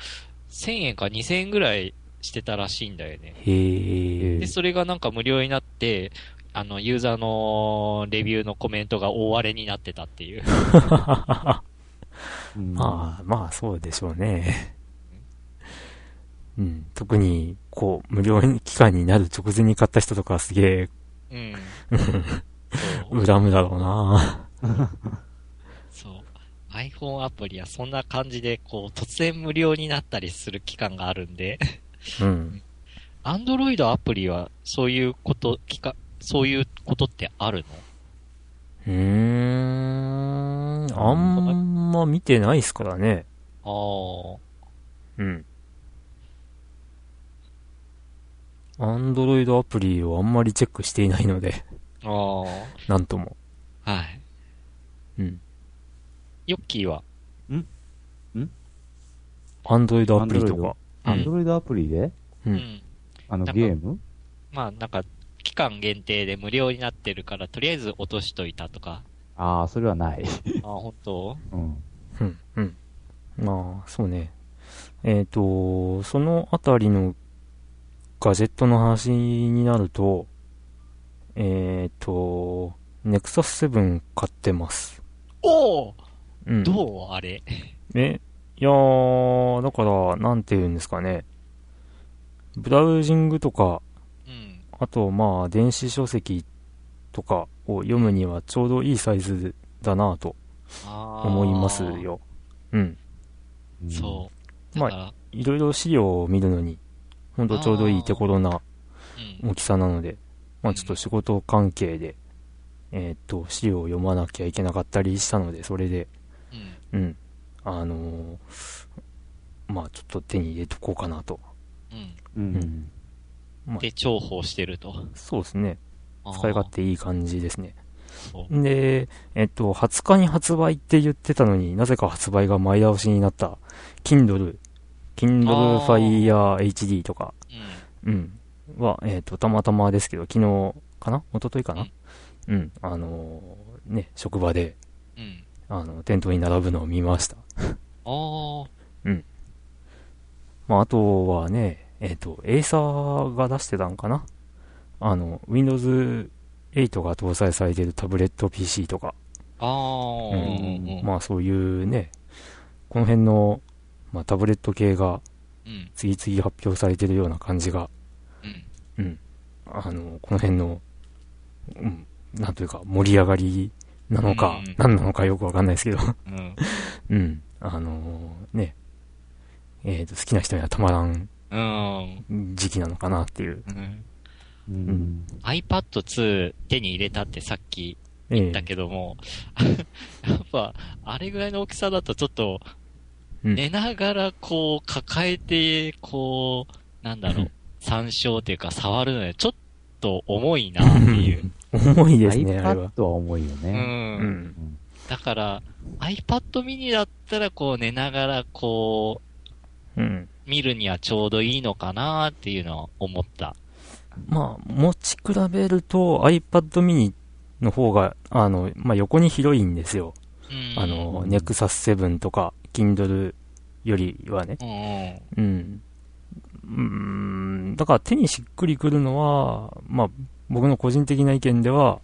1000円か2000円ぐらいしてたらしいんだよね。へえで、。それがなんか無料になって、あの、ユーザーのレビューのコメントが大荒れになってたっていう。うんまあ、まあ、そうでしょうね。うん。特に、こう、無料期間になる直前に買った人とかはすげえ、うん。恨むだろうな。そう。iPhone アプリはそんな感じで、こう、突然無料になったりする期間があるんで、うん。Android アプリはそういうこと、期間、そういうことってあるうーん、あんま見てないっすからね。のうん。アンドロイドアプリをあんまりチェックしていないので、ああ。あなんとも。あ。はい。うん。ヨッキーは？アンドロイドアプリとか。アンドロイドアプリで？う。うんん。あのゲーム？まあなんか、期間限定で無料になってるから、とりあえず落としといたとか。ああ、それはない。ああ、本当？うん。うん。うん。まあ、そうね。えっ、と、そのあたりのガジェットの話になると、えっ、と、ネクサス7買ってます。おおうん。どうあれ？え、いやー、だから、なんて言うんですかね。ブラウジングとか、うん。あと、まあ、電子書籍とかを読むにはちょうどいいサイズだなとああ。思います。よ。うん。うんそう。まあいろいろ資料を見るのに、ほんとちょうどいい手頃なうん。大きさなので、まあちょっと仕事関係で、えーっと、資料を読まなきゃいけなかったりしたので、それで、うん。うん。あのーまあちょっと手に入れとこうかなと。うん。うん。うんまあで、重宝してると。そうですね。使い勝手いい感じですね。で、えっと、20日に発売って言ってたのになぜか発売が前倒しになった、Kindle、Kindle Fire HD とか、うん。うん。は、えっ、と、たまたまですけど、昨日かな？一昨日かな？うんうん。あのーね、職場で、うん。あの、店頭に並ぶのを見ました。ああ。まあ、あとはね、えっ、と、エーサーが出してたんかな？あの、Windows 8が搭載されているタブレット PC とか、ああ。ううんん。まあそういうね、この辺の、まあタブレット系がうん。次々発表されてるような感じが、うん。うん。あの、この辺の、うん、なんというか盛り上がりなのかうん、何なのかよくわかんないですけど、うん。うん。あのね、えっ、と、好きな人にはたまらんうん。時期なのかなっていう。うん。うん。iPad2 手に入れたってさっきええだけども、やっぱ、あれぐらいの大きさだとちょっと、うん寝ながらこう、抱えて、こう、なんだろう、うん参照っていうか触るので、ちょっと重いなっていう。重いですね、あれは。iPad は重いよう。ね。うんん。だから、iPad mini だったらこう寝ながらこうん。う、見るにはちょうどいいのかなっていうのを思った。まあ、持ち比べると iPad mini の方が、あの、まあ横に広いんですよ。うん。あの、ネクサス7とか、Kindle よりはね。うん。うん。だから手にしっくりくるのは、まあ、僕の個人的な意見では、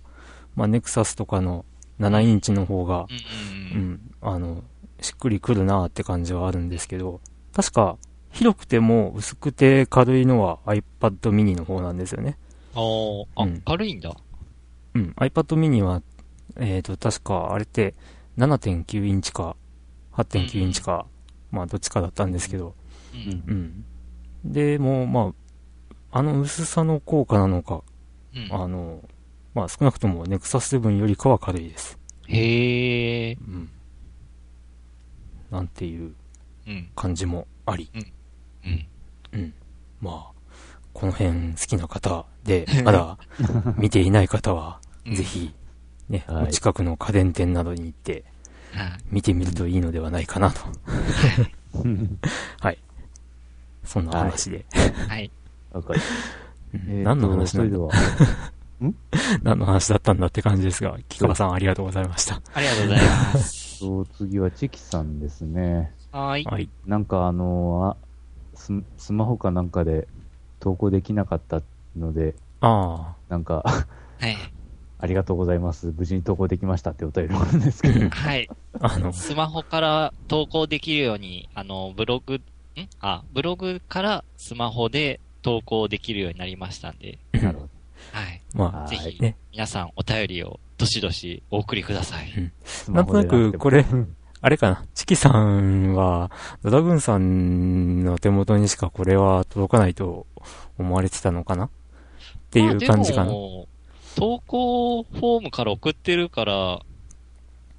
まあ、ネクサスとかの7インチの方が、うん。あの、しっくりくるなって感じはあるんですけど、確か、広くても薄くて軽いのは iPad mini の方なんですよね。あーあ、うん軽いんだ。うん、iPad mini は、えっ、と、確か、あれって、7.9インチか、8.9インチか、まあ、どっちかだったんですけど、うん。うん。で、もう、まあ、あの薄さの効果なのか、うん。あの、まあ、少なくとも Nexus 7よりかは軽いです。へえ。うん。なんていううん。感じもあり、うん。うん。まあ、この辺好きな方で、まだ見ていない方は、うんぜひ、ね、はいお近くの家電店などに行って、はい。見てみるといいのではないかなと。はい。そんな話で。はい。わかる。何の話なんだ？それでは、何の話だったんだって感じですが、木川さんありがとうございました。ありがとうございます。そう次はチキさんですね。はーい。はい。なんかあのあス、スマホかなんかで投稿できなかったので、あなんか、はい。ありがとうございます。無事に投稿できましたってお便りもあるんですけど。はい。あ、あの、スマホから投稿できるように、あの、ブログ、ん？あ、ブログからスマホで投稿できるようになりましたんで、なるほはい。まはいぜひ、ね皆さんお便りをどしどしお送りください。ど。なんとなくこれあ、あれかな、チキさんは、ドラグーンさんの手元にしかこれは届かないと思われてたのかな？っていう感じかな？まあでも投稿フォームから送ってるから、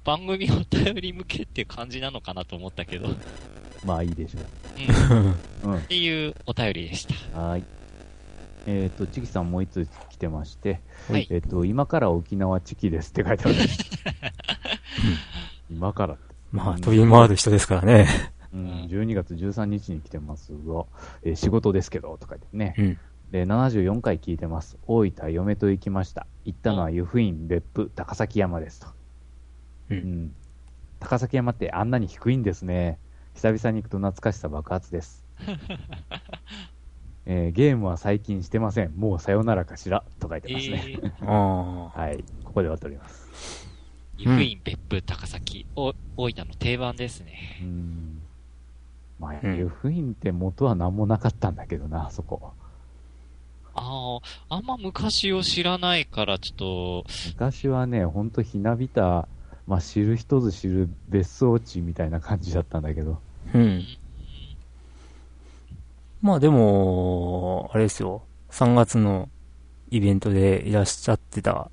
番組お便り向けって感じなのかなと思ったけど、うん。まあいいでしょっう。うん。ていうお便りでした。はい。えっ、と、チキさんもう一つ来てまして、はいえっ、と、今から沖縄チキですって書いてある。今からって。まあ、飛び回る人ですからね。うん、12月13日に来てますが、えー仕事ですけど、とか言ってね。うん。で、74回聞いてます。大分、嫁と行きました。行ったのは湯布院、別府、高崎山ですと。う。うんん。高崎山ってあんなに低いんですね。久々に行くと懐かしさ爆発です。えーゲームは最近してません。もうさよならかしら？と書いてえますね。ー、ああ。はい。ここで終わっております。湯布院、別府、高崎、お大分の定番ですね。うん。まあ、うん湯布院って元は何もなかったんだけどな、あそこ。ああ、あんま昔を知らないから、ちょっと、昔はね、ほんとひなびた、まあ、知る人ぞ知る別荘地みたいな感じだったんだけど。うん。まあでも、あれですよ。3月のイベントでいらっしゃってた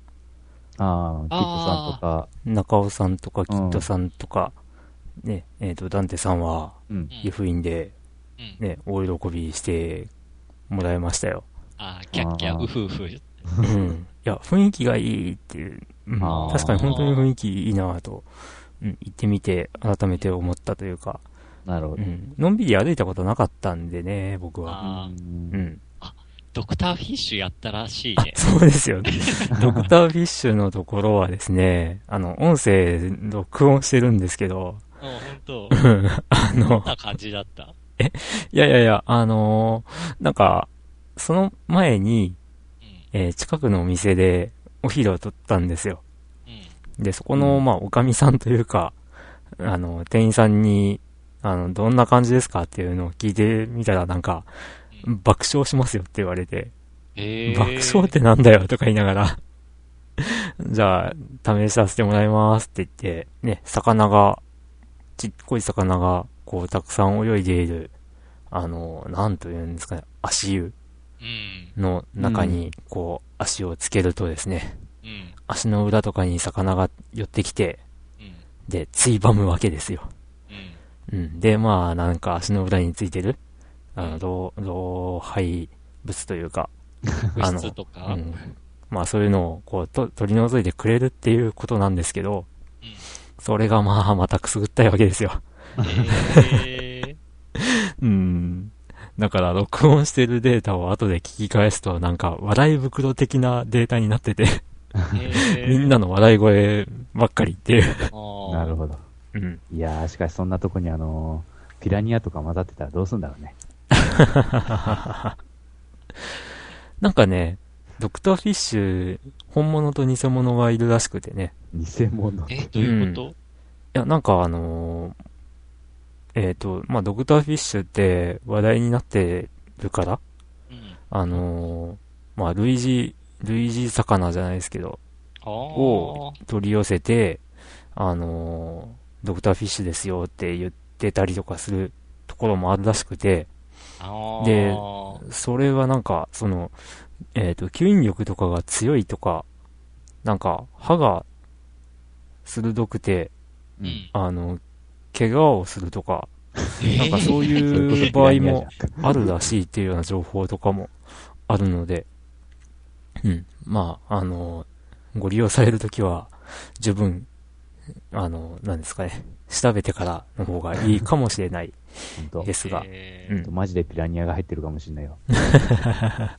ああ、キットさんとか、中尾さんとかキッドさんとか、ね、えっ、と、ダンテさんは、うんう。ん湯布院で、うん。ね、大喜びしてもらいましたよ。ああ、キャッキャ、ウフウフ。うん。いや、雰囲気がいいっていう、うん確かに本当に雰囲気いいなぁと、うん、行ってみて改めて思ったというか、なるほど。うん、のんびり歩いたことなかったんでね、僕は。うんうん。ドクターフィッシュやったらしいね。そうですよね。ドクターフィッシュのところはですね、あの、音声録音してるんですけど、うん、ほんと。う んあどんの、な感じだった？いやいやいや、あのーなんか、その前に、うん。えー近くのお店でお昼を取ったんですよ。うん。で、そこの、まあ、おかみさんというか、あの、店員さんに、あの、どんな感じですかっていうのを聞いてみたら、なんか、爆笑しますよって言われて、えー、爆笑ってなんだよとか言いながら、じゃあ、試させてもらいますって言って、ね、魚が、ちっこい魚が、こう、たくさん泳いでいる、あの、なんというんですかね、足湯うん。の中に、こう、足をつけるとですね、うん。足の裏とかに魚が寄ってきて、うん。で、ついばむわけですよ。うん。うん。で、まあ、なんか足の裏についてる、あの、老、老廃物という か、あの。うん。まあ、そういうのを、こう、と、取り除いてくれるっていうことなんですけど、うんそれがまあ、またくすぐったいわけですよ。え うん。だから、録音してるデータを後で聞き返すと、なんか、笑い袋的なデータになってて、ー、えー、みんなの笑い声ばっかりっていう。なるど。ほど。うん。いやー、しかしそんなとこにあのーピラニアとか混ざってたらどうすんだろうね。なんかね、ドクターフィッシュ、本物と偽物がいるらしくてね。偽物。え、どういうこと、いや、なんかあのーえっ、と、まあ、ドクターフィッシュって話題になってるから、うん、あのーまあ、類似、類似魚じゃないですけど、あをー取り寄せて、あのードクターフィッシュですよって言ってたりとかするところもあるらしくて。でそれはなんか、その、えっ、と、吸引力とかが強いとか、なんか、歯が鋭くて、う。ん。あの、怪我をするとか、えなんかそういう場合もあるらしいっていうような情報とかもあるので、うん。まあ、あの、ご利用されるときは、十分、あの、なんですかね、調べてからの方がいいかもしれないですが、えー。うん。マジでピラニアが入ってるかもしんないよ。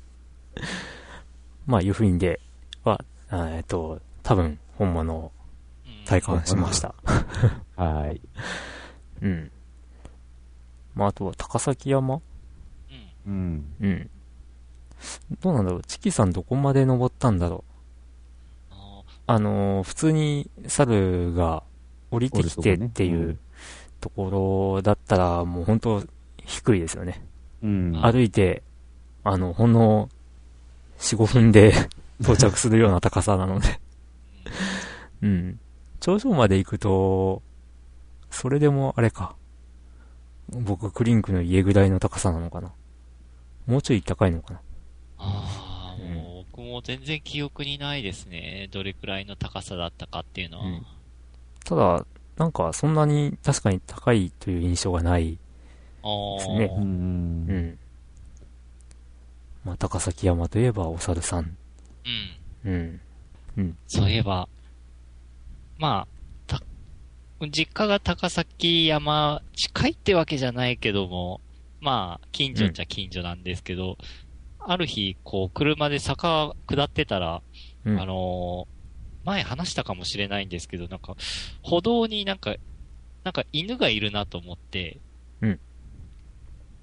まあ、いうふうにでは、あえっと、多分、本物体感しました。はーい。うん。まあ、あとは高崎山？うん。うん。うん。どうなんだろう？チキさんどこまで登ったんだろう？ああのー普通に猿が降りてきてっていうところだったら、もう本当低いですよね。うん。歩いて、あの、ほんの4、5分で 到着するような高さなので。うん。頂上まで行くと、それでもあれか。僕、クリンクの家ぐらいの高さなのかな。もうちょい高いのかな。あー、もう僕も全然記憶にないですね。どれくらいの高さだったかっていうのは。うんただ、なんかそんなに確かに高いという印象がない。ああ、ですねうん。うん。まあ、高崎山といえばお猿さん。うん。うん。そういえば、まあ、た、実家が高崎山、近いってわけじゃないけども、まあ、近所っちゃ近所なんですけど、ある日、こう、車で坂下ってたら、うん。あのー前話したかもしれないんですけど、なんか、歩道になんか、なんか犬がいるなと思って、うん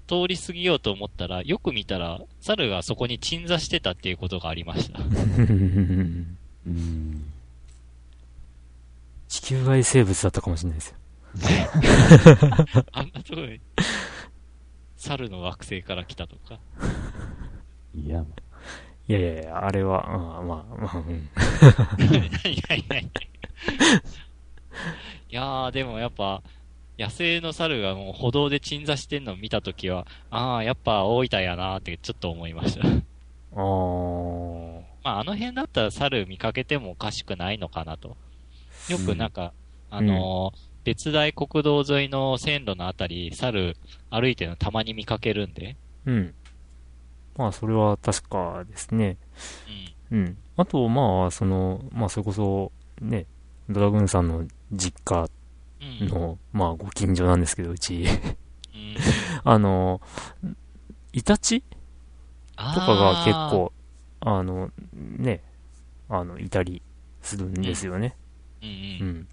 通り過ぎようと思ったら、よく見たら、猿がそこに鎮座してたっていうことがありました。うん。地球外生物だったかもしれないですよ。あんなところに、猿の惑星から来たとか。いや、いやいやいや、あれは、あまあ、まあ、うん。いやいやいやいやー、でもやっぱ、野生の猿がもう歩道で鎮座してんのを見たときは、ああ、やっぱ大分やなーってちょっと思いました。あー。まあ、あの辺だったら猿見かけてもおかしくないのかなと。よくなんか、あのー別大国道沿いの線路のあたり、猿歩いてるのたまに見かけるんで。うん。まあ、それは確かですね。うん。うん。あと、まあ、その、まあ、それこそ、ね、ドラグーンさんの実家うん。の、まあ、ご近所なんですけど、うち。うん、あの、イタチととかが結構、あの、ね、あの、いたりするんですよね。うんううん。ん。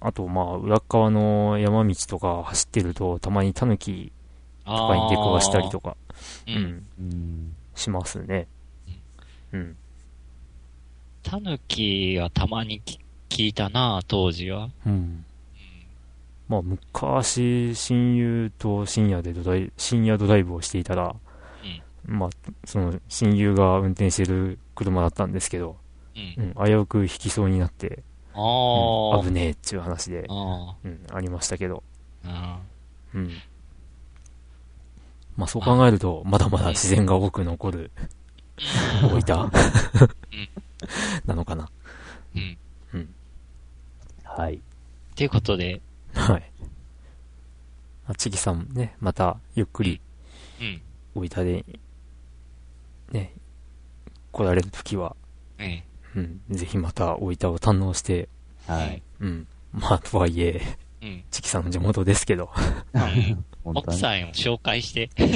あと、まあ、裏っ側の山道とか走ってると、たまにタヌキととかに出くわしたりとか、う。うんん、うん。しますね。うん。タヌキはたまにき聞いたな当時は。うん。まあ、昔、親友と深夜でドライ、深夜ドライブをしていたら、まあ、その、親友が運転してる車だったんですけど、うん。うん、危うく引きそうになって、ああ。うん危ねえっていう話で、あうん、ありましたけど、あ。うん。まあ、そう考えると、まだまだ自然が多く残る、大分なのかな。うん。はい。ということで、はい。あ、ちぎさんね、また、ゆっくり、うん。大分で、ね、来られるときは、ええ。うん、ぜひまた大分を堪能して、はい。うん。まあ、とはいえ、うん。チキさんの地元ですけど、うん奥さんを紹介して。はい。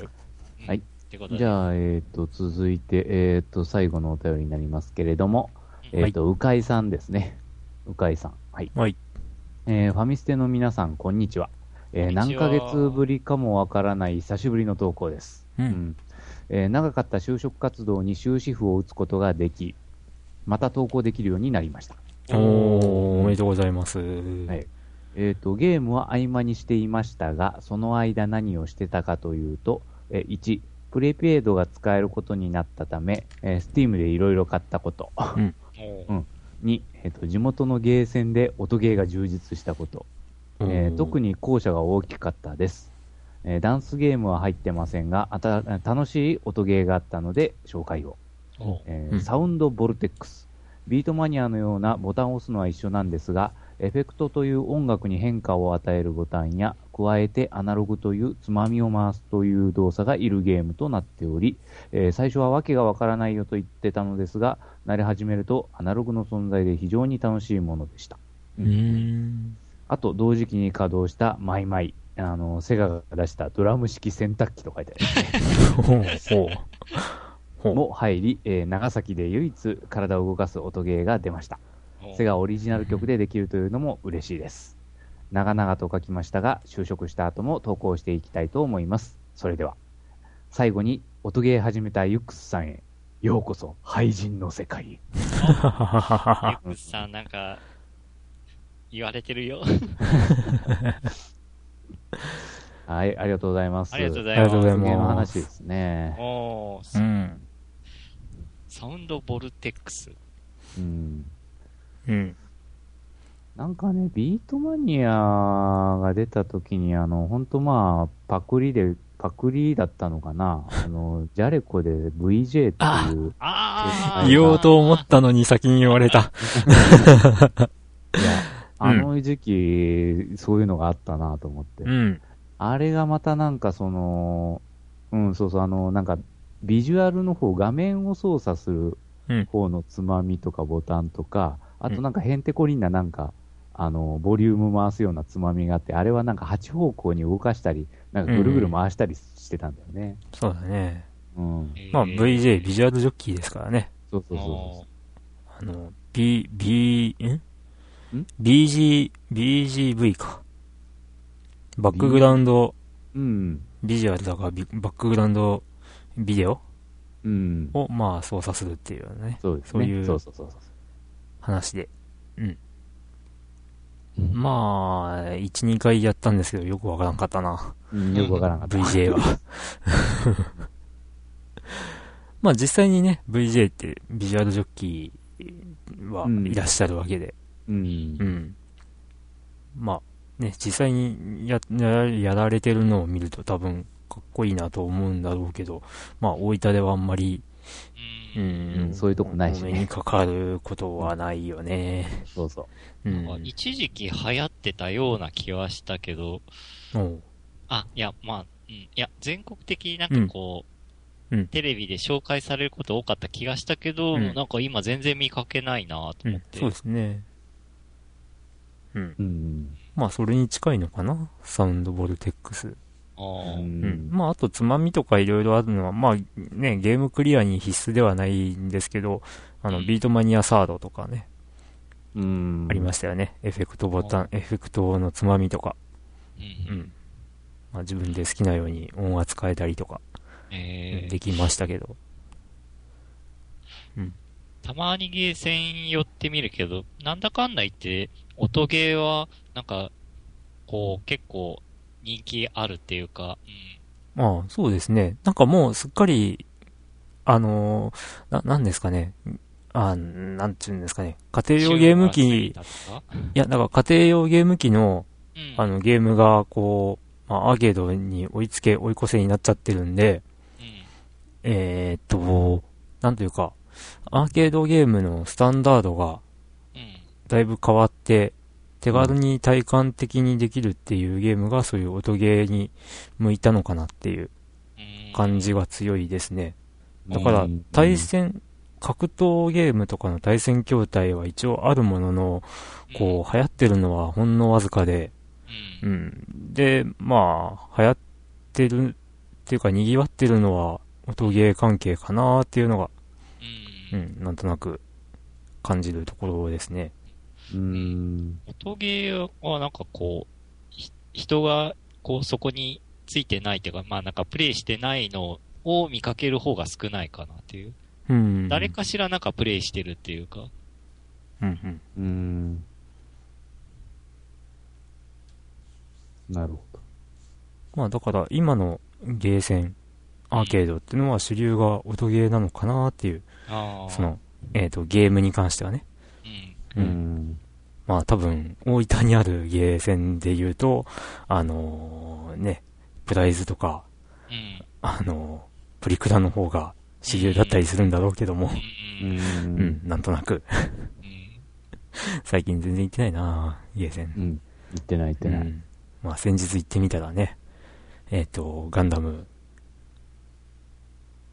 うんはい。ってことで。じゃあ、えっ、と、続いて、えっ、と、最後のお便りになりますけれども、うんえっ、と、うかいさんですね。うかいさん。はい。はい。えーファミステの皆さん、こんにちは。えー何ヶ月ぶりかもわからない久しぶりの投稿です。うんえー長かった就職活動に終止符を打つことができ、また投稿できるようになりました。おー、おめでとうございます。はいえっ、と、ゲームは合間にしていましたが、その間何をしてたかというと、えー1、プレペイドが使えることになったため、えー、Steam でいろいろ買ったこと。うん2、えーと、地元のゲーセンで音ゲーが充実したこと。えー特に、に後者が大きかったです。えーダンスゲームは入ってませんが、あた楽しい音ゲーがあったので紹介を。えーうんサウンドボルテックス。ビートマニアのようなボタンを押すのは一緒なんですが、エフェクトという音楽に変化を与えるボタンや、加えてアナログというつまみを回すという動作がいるゲームとなっており、えー最初はわけがわからないよと言ってたのですが、慣れ始めるとアナログの存在で非常に楽しいものでした。うーん。あと、同時期に稼働したマイマイ。あの、セガが出したドラム式洗濯機と書いてある。ほう、ほう。ほう。も入り、えー長崎で唯一体を動かす音ゲーが出ました。セガオリジナル曲でできるというのも嬉しいです。長々と書きましたが、就職した後も投稿していきたいと思います。それでは、最後に音ゲー始めたユックスさんへ、ようこそ廃人の世界へ。ユックスさんなんか、言われてるよ。はい、ありがとうございます。ありがとうござありがとうござい音ゲーのます。話ですね。おーうん。サウンドボルテックス。うん。うん。なんかね、ビートマニアが出た時に、あの、本当まあ、パクリで、パパクリだったのかなあの、ジャレコで VJ っていう、あー言おうと思ったのに先に言われた。あの時期、そういうのがあったなと思って。うん。あれがまたなんかその、うん、そうそう、あの、なんか、ビジュアルの方、画面を操作するうん方のつまみとかボタンとか、あとなんかヘンテコリンななんか、あの、ボリューム回すようなつまみがあって、あれはなんか8方向に動かしたり、なんかぐるぐる回したりしてたんだよね。そうだね。うん。まあ、VJ、ビジュアルジョッキーですからね。そうそうそあの、B、B、んん？?BG、BGV か。バックグラウンド、う。うん。ビジュアルだからビバックグラウンドビデオ？うん。を、まあ、操作するっていうね、そうですね。そういう。話で。うん。まあ、1、2回やったんですけど、よくわからんかったな。うん、よくわからんかった。VJ は。まあ実際にね、VJ ってビジュアルジョッキーはうんいらっしゃるわけで、うんう。ん。まあね、実際にやややられてるのを見ると多分かっこいいなと思うんだろうけど、まあ大分ではあんまり、ううんん、そういうとこないしねお目にかかることはないよね。そうそう。うん。なんか一時期流行ってたような気はしたけど、あ、いや、まあ、うん、いや、全国的になんかこう、うんうんテレビで紹介されること多かった気がしたけど、うんなんか今全然見かけないなとうん思っ、て。そうですね。うん。うん。まあそれに近いのかな？サウンドボルテックス。うん。まあ、あと、つまみとかいろいろあるのは、まあ、ね、ゲームクリアに必須ではないんですけど、あの、ビートマニアサードとかね、うん。ありましたよね。エフェクトボタン、エフェクトのつまみとか。ううんん。まあ、自分で好きなように音圧変えたりとか、えーできましたけど。たまにゲーセン寄ってみるけど、なんだかんだ言って、音ゲーは、なんか、こう、結構人気あるっていうか、まあ、そうですね。なんかもう、すっかり、あのーな、なんですかね。あ、なんていうんですかね。家うん。庭用ゲーム機、いや、だから家庭用ゲーム機の、うん。あの、ゲームが、こう、まあ、アーケードに追いつけ、追い越せになっちゃってるんで、うん。えーっと、なんというか、アーケードゲームのスタンダードがうん。だいぶ変わって、手軽に体感的にできるっていうゲームがそういう音ゲーに向いたのかなっていううん感じが強いですね。だからうん、対戦、格闘ゲームとかの対戦筐体は一応あるものの、こう、流行ってるのはほんのわずかで、うん。う。ん。で、まあ、流行ってるっていうか、賑わってるのは音ゲー関係かなっていうのが、う。うんん、なんとなく感じるところですね。うん。音ゲーはなんかこう、ひ人がこうそこについてないっていうか、まあなんかプレイしてないのを見かける方が少ないかなっていう。うん。誰かしらなんかプレイしてるっていうか。うんうん。うん。なるほど。まあだから今のゲーセン、アーケードっていうのは主流が音ゲーなのかなっていう、ああ。その、えっ、と、ゲームに関してはね。うん。まあ多分、大分にあるゲーセンで言うと、あのーね、プライズとか、うん。あのープリクラの方が主流だったりするんだろうけども、う。うんうんん、なんとなく、うん。最近全然行ってないなゲーセン。うん。言ってない言ってない。うん。まあ先日行ってみたらね、えっ、と、ガンダム、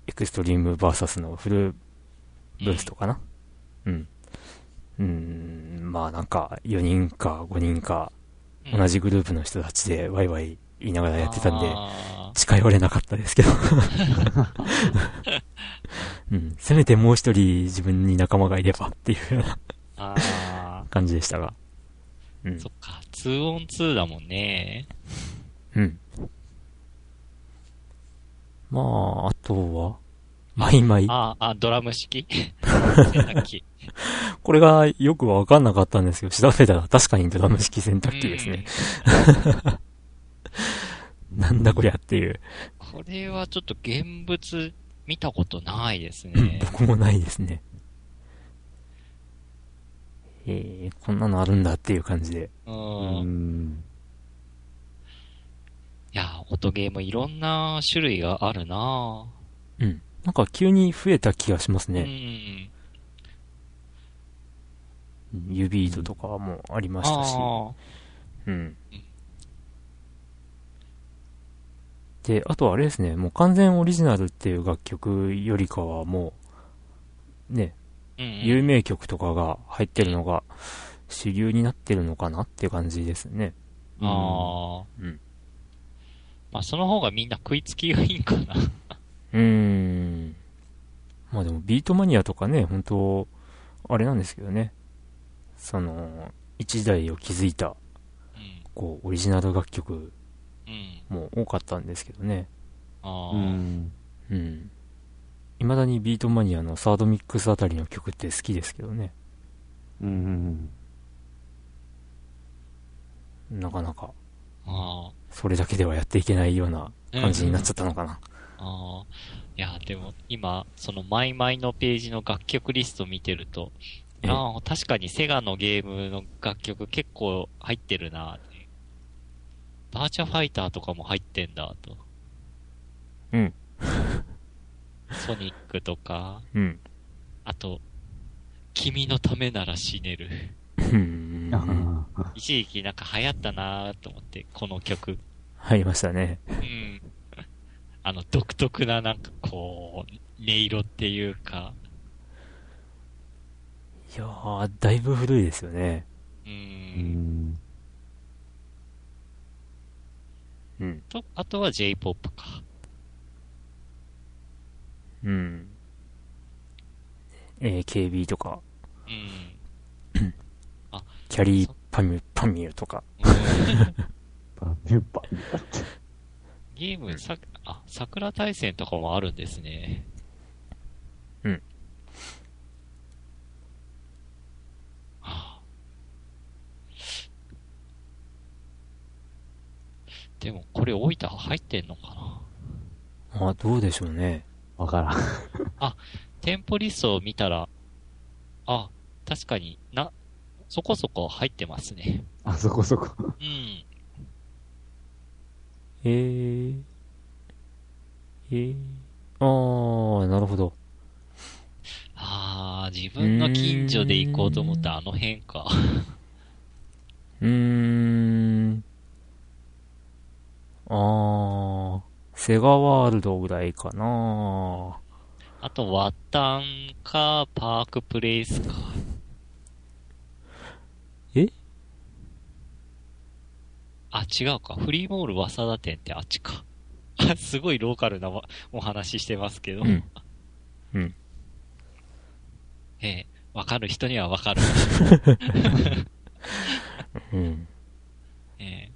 エクストリームバーサスのフルブーストかな。うん。うん、まあなんか、4人か5人か、うん同じグループの人たちでワイワイ言いながらやってたんで、あ近寄れなかったですけど。うん。せめてもう一人自分に仲間がいればっていうような感じでしたが。うんー。そっか。2オン2だもんね。うん。まあ、あとは、マイマイ。ああ、あ、ドラム式？洗濯機。これがよくわかんなかったんですけど、調べたら確かにドラム式洗濯機ですね。なんだこりゃっていう。これはちょっと現物見たことないですうんね。僕もないですね。えー、こんなのあるんだっていう感じで。う。うんん。いや、音ゲーもいろんな種類があるなうん。なんか急に増えた気がしますぁ。ね。うん。指糸とかもありましたし。あうん。で、あとあれですね、もう完全オリジナルっていう楽曲よりかはもう、ね。有名曲とかが入ってるのが主流になってるのかなって感じですね。ああ。うん。まあ、その方がみんな食いつきがいいんかな。うーん。まあでもビートマニアとかね、本当あれなんですけどね。その、一代を築いた、うん。こう、オリジナル楽曲うん。も多かったんですけどね。ああ。うん。うん。未だにビートマニアのサードミックスあたりの曲って好きですけどね。うん。なかなか、あそれだけではやっていけないような感じになっちゃったのかな。あ。ああ。いや、でも、今、その、マイマイのページの楽曲リスト見てると、ええああ、確かにセガのゲームの楽曲結構入ってるなバーチャファイターとかも入ってんだと。うん。ソニックとか、うん。あと、君のためなら死ねる。うん。あ一時期なんか流行ったなーと思って、この曲。入りましたね。うん。あの、独特ななんかこう、音色っていうか、いやー、だいぶ古いですよね。う。うんん。うん。と、あとは J-POP か。うん。AKB とか、うん。キャリーパミュ、パミュとか。パピュッパ。ゲーム、さ、あ、桜大戦とかもあるんですね。うん。はあでも、これ大分入ってんのかな？あ、どうでしょうね。わからん。店舗リストを見たら、あ、確かにな、そこそこ入ってますね。あそこそこ。うん。えー。えー。あー、なるほど。あー、自分の近所で行こうと思ったあの辺か。うーん。あー、セガワールドぐらいかなあと、ワッタンか、パークプレイスか。え？あ、違うか。フリーモール早稲田店ってあっちか。あ すごいローカルなわお話ししてますけど。うんうん。ええ、わかる人にはわかる。うん。ええ、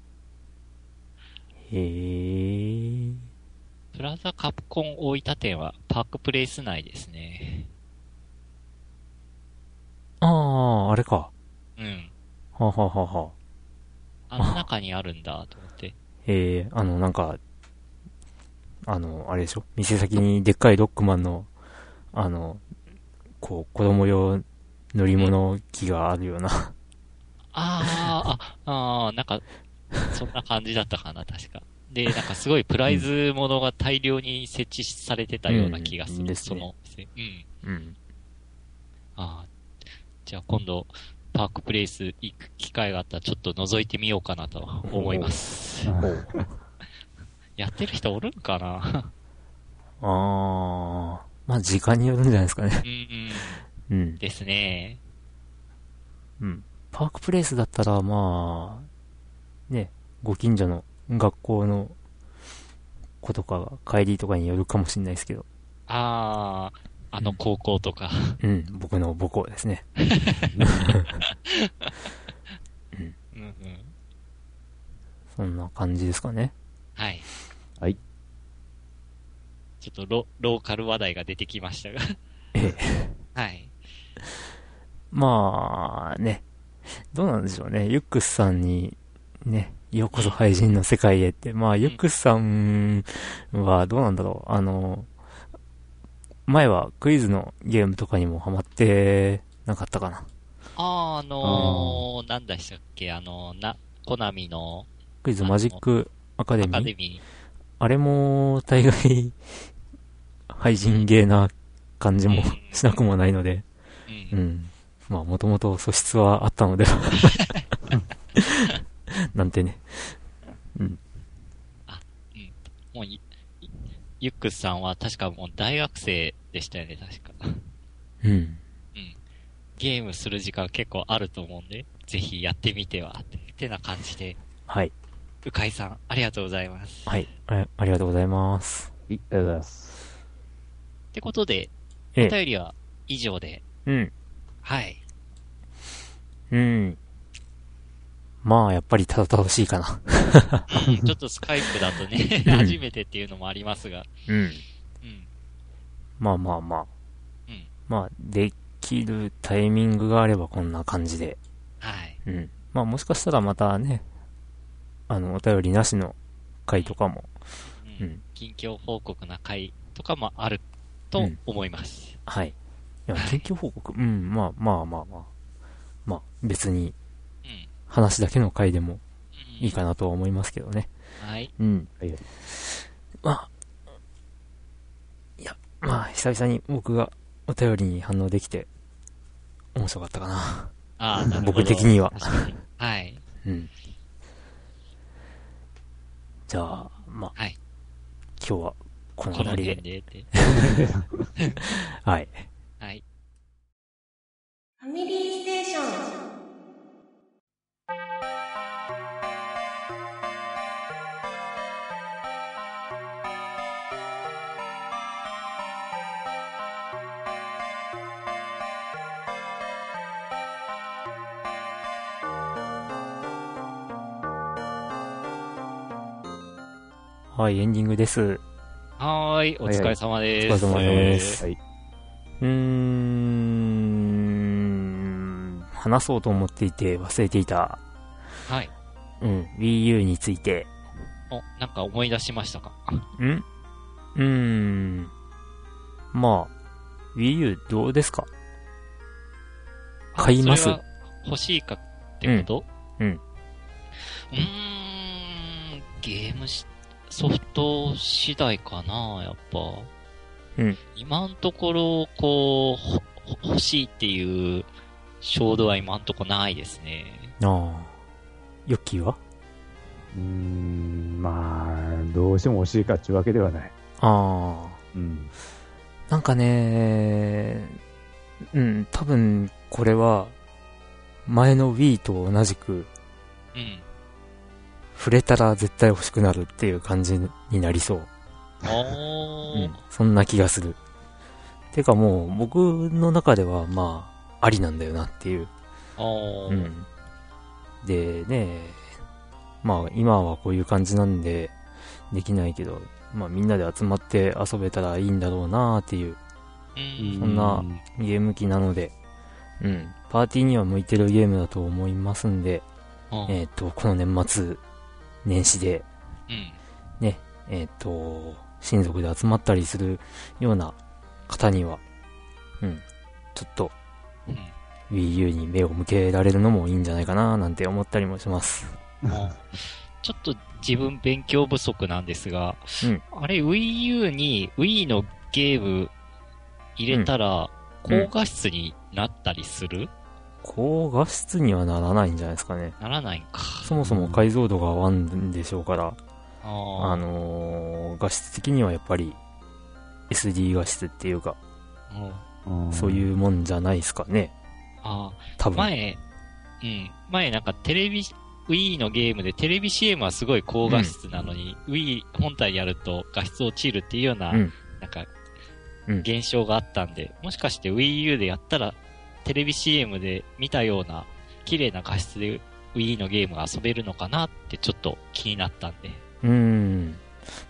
へー。プラザカプコン大分店はパークプレイス内ですね。あー、あれか。うん。はははは。あの中にあるんだと思って。えー、あの、なんか、あの、あれでしょ？店先にでっかいロックマンの、あの、こう、子供用乗り物機があるような。あー、あ、あー、なんか、そんな感じだったかな、確か。で、なんかすごいプライズものが大量に設置されてたような気がする。うんその店、うん。うん。ああ。じゃあ今度、パークプレイス行く機会があったらちょっと覗いてみようかなと思います。やってる人おるんかな？あー、まあ時間によるんじゃないですかね。うんうん。うん。ですね。うん。パークプレイスだったら、まあ、ね、ご近所の学校の子とかが帰りとかによるかもしれないですけど。ああ、あの高校とか。うん、僕の母校ですね。う んうん。そんな感じですかね。はい。はい。ちょっとロローカル話題が出てきましたが。ええ。はい。まあ、ね。どうなんでしょうね。ユックスさんに、ね、ようこそ廃人の世界へって。まあ、ユックスさんはどうなんだろう。あの、前はクイズのゲームとかにもハマってなかったかな。あー、あのー、なんだしたっけ、あのー、な、コナミのクイズマジックアカデアミー？カデミあれも大概、廃人ゲーな感じもしなくもないので、う。うんん。まあ、もともと素質はあったのでは。なんてね。うん。もうゆ、ゆっくさんは確かもう大学生でしたよね、確か。うん。ゲームする時間結構あると思うんで、ぜひやってみては、っててな感じで、はい。うかいさん、ありがとうございます。はい。あありがとうございます。はい、ありがとうございます。ってことで、おええ。便りは以上で、うん。はい。うん。まあ、やっぱりただ楽しいかな。うんちょっとスカイプだとね、うん初めてっていうのもありますが、うん。うん。まあまあまあ。うんまあ、できるタイミングがあればこんな感じで。はい。うん。まあもしかしたらまたね、あの、お便りなしの回とかも、ううんん。近況報告な回とかもあると思います。はい。いや、近況報告、うん、まあまあまあまあ。まあ、別にうん。話だけの回でもうんいいかなとは思いますけどね。はい。うん。はいはい。まあ、いや、まあ、久々に僕がお便りに反応できて、面白かったかな。ああ、なるほど。僕的には。はい。うん。じゃあ、まあ、はい今日はこの辺りで。辺で。はい。はい。ファミリーステーション。はい、エンディングです。はーい。お疲れ様です。お疲れ様ですはい。うーん、話そうと思っていて忘れていた、はい。うん、Wii U について、お、なんか思い出しましたか？ん？うーん、まあ、Wii U どうですか？あ買います？それは欲しいかってこと？うんうんうーん、ゲームし、ソフト次第かな、やっぱ。うん。今のところ、こう、ほ欲しいっていう衝動は今のところないですね。ああ、ヨッキーは？うーん、まあ、どうしても欲しいかっていうわけではない。ああ、うん。なんかね、うん、多分これは、前の Wii と同じく、うん。触れたら絶対欲しくなるっていう感じになりそう。うん、そんな気がする。てかもう、僕の中では、まあ、ありなんだよなっていう。うん。でね、まあ、今はこういう感じなんで、できないけど、まあ、みんなで集まって遊べたらいいんだろうなっていううん。そんなゲーム機なので、うん。パーティーには向いてるゲームだと思いますんで、うんえっ、と、この年末、年始で、うん。えっ、と、親族で集まったりするような方には、うん。ちょっと、うん。Wii U に目を向けられるのもいいんじゃないかななんて思ったりもします。あちょっと自分勉強不足なんですが、うんあれ Wii U に Wii のゲーム入れたらうん高画質になったりする、高画質にはならないんじゃないですかね。ならないんか。そもそも解像度が合わんでしょうから、あー。あのー画質的にはやっぱり SD 画質っていうか、う。ん。そういうもんじゃないですかね。あ多分。ー前、うん、前なんかテレビ、Wii のゲームでテレビ CM はすごい高画質なのに、Wii 本体やると画質落ちるっていうような、うん。なんかうん、現象があったんで、もしかして Wii U でやったら、テレビ CM で見たような、綺麗な画質で Wii のゲームが遊べるのかなってちょっと気になったんで。うーん。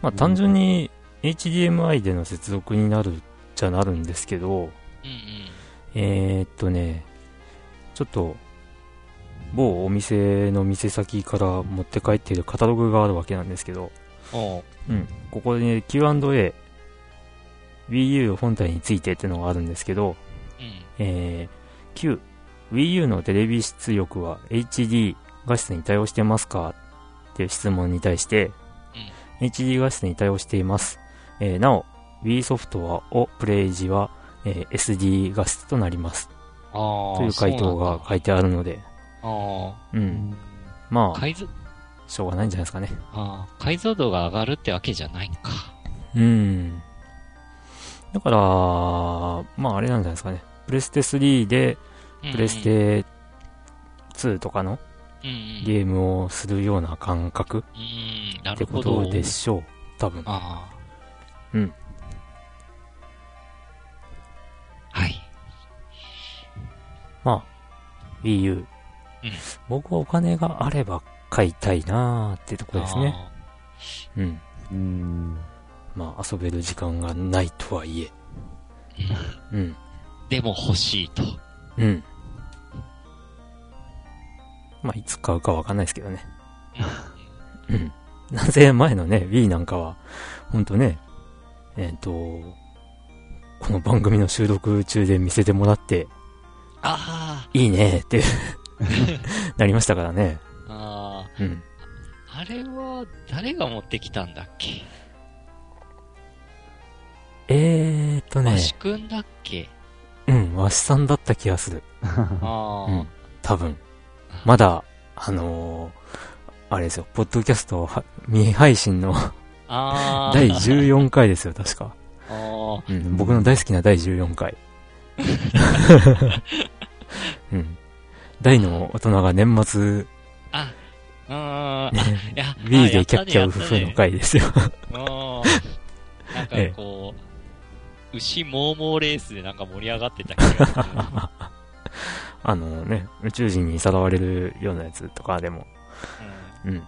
まあ単純に HDMI での接続になるっちゃなるんですけど、うんうん。えー、っとね、ちょっと、某お店の店先から持って帰っているカタログがあるわけなんですけど、おううん。ここで、ね、Q&A、Wii U 本体についてっていうのがあるんですけど、うん。えー、Q、Wii U のテレビ出力は HD 画質に対応してますか？っていう質問に対して、HD 画質に対応しています。えーなお、Wii ソフトはをプレイ時は、えー SD 画質となります。という回答が書いてあるので、あうん。まあ。あ、解像、しょうがないんじゃないですかね。ああ、解像度が上がるってわけじゃないんか。うん。だから、まああれなんじゃないですかね。プレステ3で、うんプレス、テ2とかの。ゲームをするような感覚ってこ。とでしょう。多分。うん。はい。まあ、Wii U。うん僕はお金があれば買いたいなーってとこですね。あうん。うん。まあ遊べる時間がないとはいえ。ー。うんうん。でも欲しいと。うん。まあいつ買うかわかんないですけどね。うん。なぜ前のね、Wii なんかは、ほんとね、えっ、と、この番組の収録中で見せてもらって、あいいねって なりましたからね。あ。あうん。あ。あれは、誰が持ってきたんだっけ？えーっとねわ、しくんだっけ？うん、わしさんだった気がする。あうん。多分。まだ、あのーあれですよ、ポッドキャストは未配信の。第14回ですよ、確か。うん、僕の大好きな第14回。うん。大の大人が年末、あ、うーん。あ、ね、いや、Wii でキャッキャウフフの回ですよ。なんかええこう、牛モーモーレースでなんか盛り上がってた気がする。あのね、宇宙人にさらわれるようなやつとかでも、うん、うん、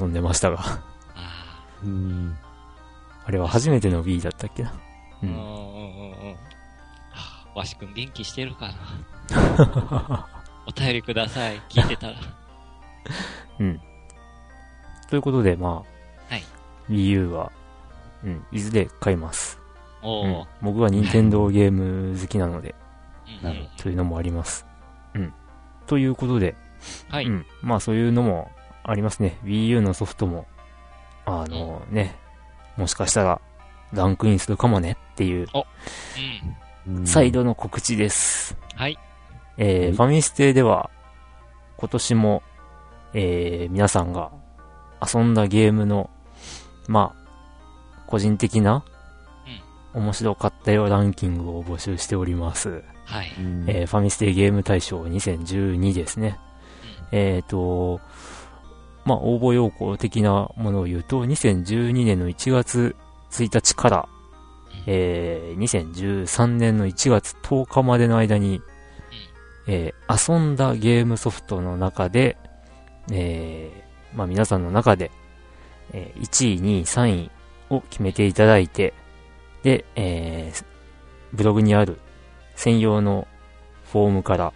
遊んでましたが、あうん。あれは初めての Wii だったっけな。うんん。うんうんうん。はあわしくん元気してるかな お便りください。聞いてたら。うん。ということで、まあ、はい。Wii U は、うん、いずれ買います。うんおー。。僕は任天堂ゲーム好きなので、うんなるほというのもあります。うん。ということで、はい。うん。まあそういうのもありますね。Wii U のソフトも、あのね、もしかしたらランクインするかもねっていう、うん。うん再。度の告知です。はい。えーはいファミステでは、今年も、えー皆さんが遊んだゲームの、まあ、個人的な、面白かったよランキングを募集しております。はい。うんえーファミステゲーム大賞2012ですね。えっ、と、まあ、応募要項的なものを言うと、2012年の1月1日から、えー2013年の1月10日までの間に、えー遊んだゲームソフトの中で、えーまあ、皆さんの中で、えー1位、2位、3位を決めていただいて、で、えーブログにある専用のフォームから、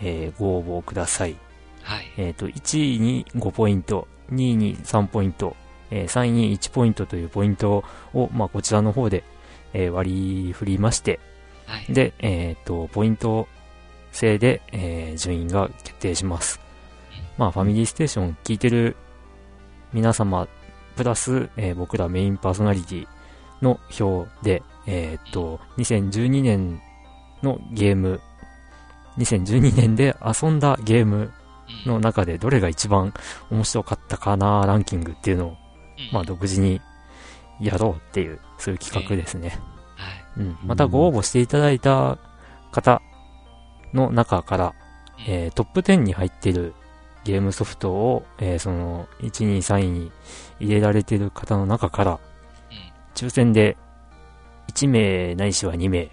えーご応募ください。はい。えっ、と、1位に5ポイント、2位に3ポイント、えー3位に1ポイントというポイントを、まあ、こちらの方で、えー割り振りまして、はい。で、えっ、と、ポイント制で、えー順位が決定します。まあ、ファミリーステーション聞いてる皆様、プラス、えー僕らメインパーソナリティの表で、えっ、と、2012年のゲーム、2012年で遊んだゲームうんの中でどれが一番面白かったかなランキングっていうのを、うんまあ、独自にやろうっていう、そういう企画ですね。はい。うん。またご応募していただいた方の中から、えートップ10に入っているゲームソフトを、えーその、1、2、3位に入れられている方の中から、抽選で1名ないしは2名うん。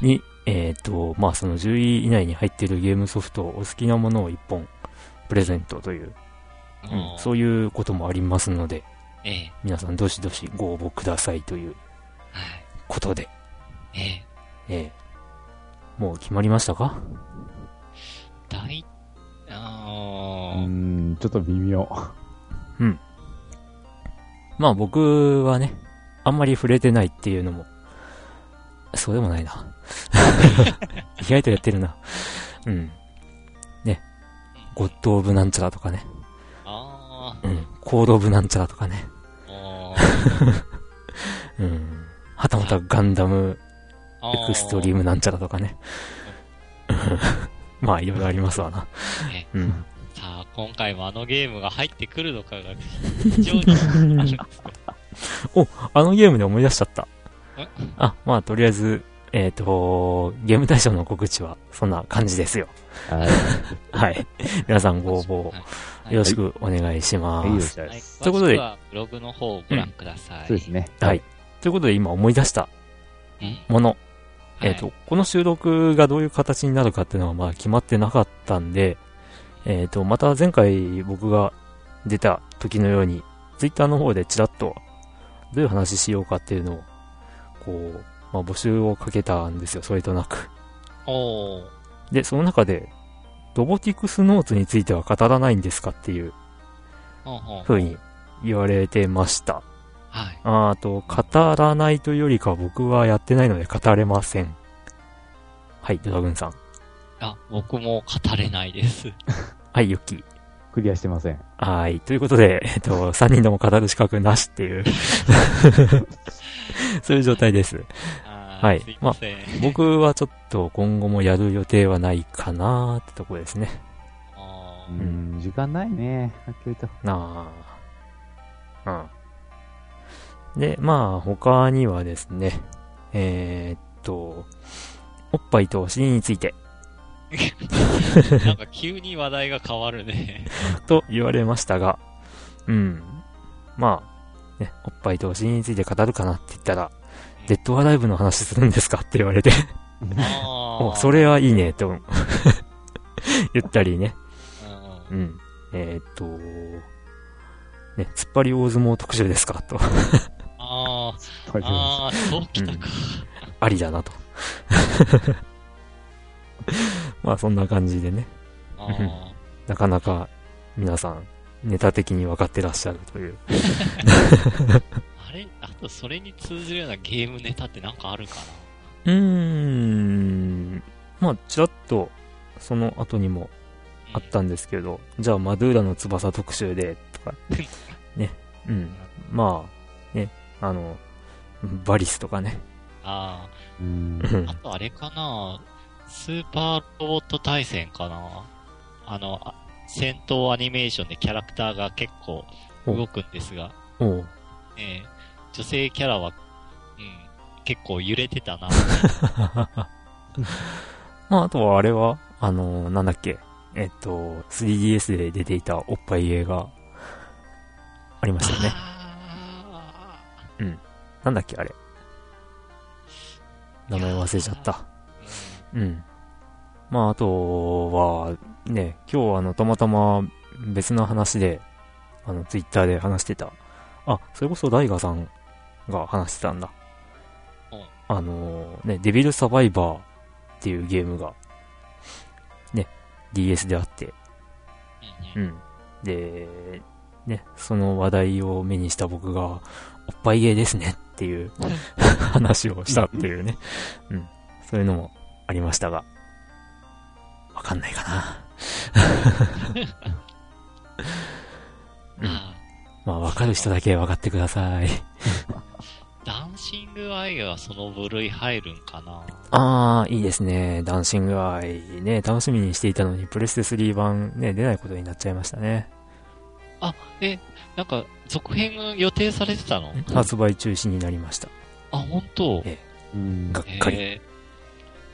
に、えっ、と、まあその10位以内に入っているゲームソフト、お好きなものを1本プレゼントという、うん。うん、そういうこともありますので、ええ。皆さんどしどしご応募くださいというはい。ことで、ええ。ええもう決まりましたか？大、うあーん、ちょっと微妙。まあ僕はね、あんまり触れてないっていうのも、そうでもないな。意外とやってるな。うん。ね。ゴッド・オブ・なんちゃらとかね。あうん。コードオブなんちゃらとかね。おー うん。はたまたガンダムエクストリームなんちゃらとかね。まあ、いろいろありますわな。ねうん。さあ、今回もあのゲームが入ってくるのかが非常にあるんですよあのゲームで思い出しちゃったえ。あ、まあ、とりあえず、えっ、と、ゲーム大賞の告知はそんな感じですよ。はい。はい。皆さんご応募はい。よろしくお願いします。はい。ということでブログの方をご覧ください。そうですね。はい。。ということで今思い出したうんもの。はいえっ、と、この収録がどういう形になるかっていうのはまだ決まってなかったんで、えっ、と、また前回僕が出た時のように、ツイッターの方でちらっとどういう話しようかっていうのを、こう、まあ、募集をかけたんですよ、それとなく。で、その中で、ロボティクスノーツについては語らないんですかっていうほんほん風に言われてました。はい。ああと、語らないというよりかは僕はやってないので語れません。はい、ドラグーンさん。あ、僕も語れないです。はい、ユッキー。クリアしてません。はい。ということで、えっと、3人とも語る資格なしっていう、そういう状態です。はいすいません。僕はちょっと今後もやる予定はないかなーってとこですね。うん、時間ないね。はっきりと。なあ。うん。で、まあ、他にはですね、えー、っと、おっぱいとお尻について、なんか急に話題が変わるね。と言われましたが、うん。まあ、ね、おっぱいとお尻について語るかなって言ったら、デッドアライブの話するんですかって言われて、あ お、それはいいね、と 言ったりね。うんうん。うん。えーっと、ね、突っ張り大相撲特集ですかと、あとりーあー、そうきたか。ありだなと。まあそんな感じでね、なかなか皆さんネタ的に分かってらっしゃるという。あれあとそれに通じるようなゲームネタってなんかあるかうーん。まあちらっとその後にもなあったんですけど、じゃあマドゥーラの翼特集で、とか、ね、うん。まあ、ね、あの、バリスとかね。あうん。うんあ、あとあれかな？スーパーロボット対戦かな？あの、あ戦闘アニメーションでキャラクターが結構動くんですが、おうね、女性キャラは、うん、結構揺れてたな。まああとはあれは、あの、なんだっけ、えっと、3DS で出ていたおっぱい映画、ありましたよね。あなんだっけ、あれ。名前忘れちゃった。ーうん。まあ、あとは、ね、今日あの、たまたま別の話で、あの、ツイッターで話してた。あ、それこそライガさんが話してたんだうん。あのね、デビルサバイバーっていうゲームが、ね、DS であって、うん。で、ね、その話題を目にした僕が、おっぱいゲーですねっていう 話をしたっていうね。うん。そういうのもありましたが、わかんないかな。うんあまあ、わかる人だけわかってください。ーダンシングアイはその部類入るんかな？あー、いいですね。ダンシングアイね、楽しみにしていたのに、プレステ3版ね、出ないことになっちゃいましたね。あ、え、なんか、続編が予定されてたの？発売中止になりました。あ、本当？えうんがっかり。えー、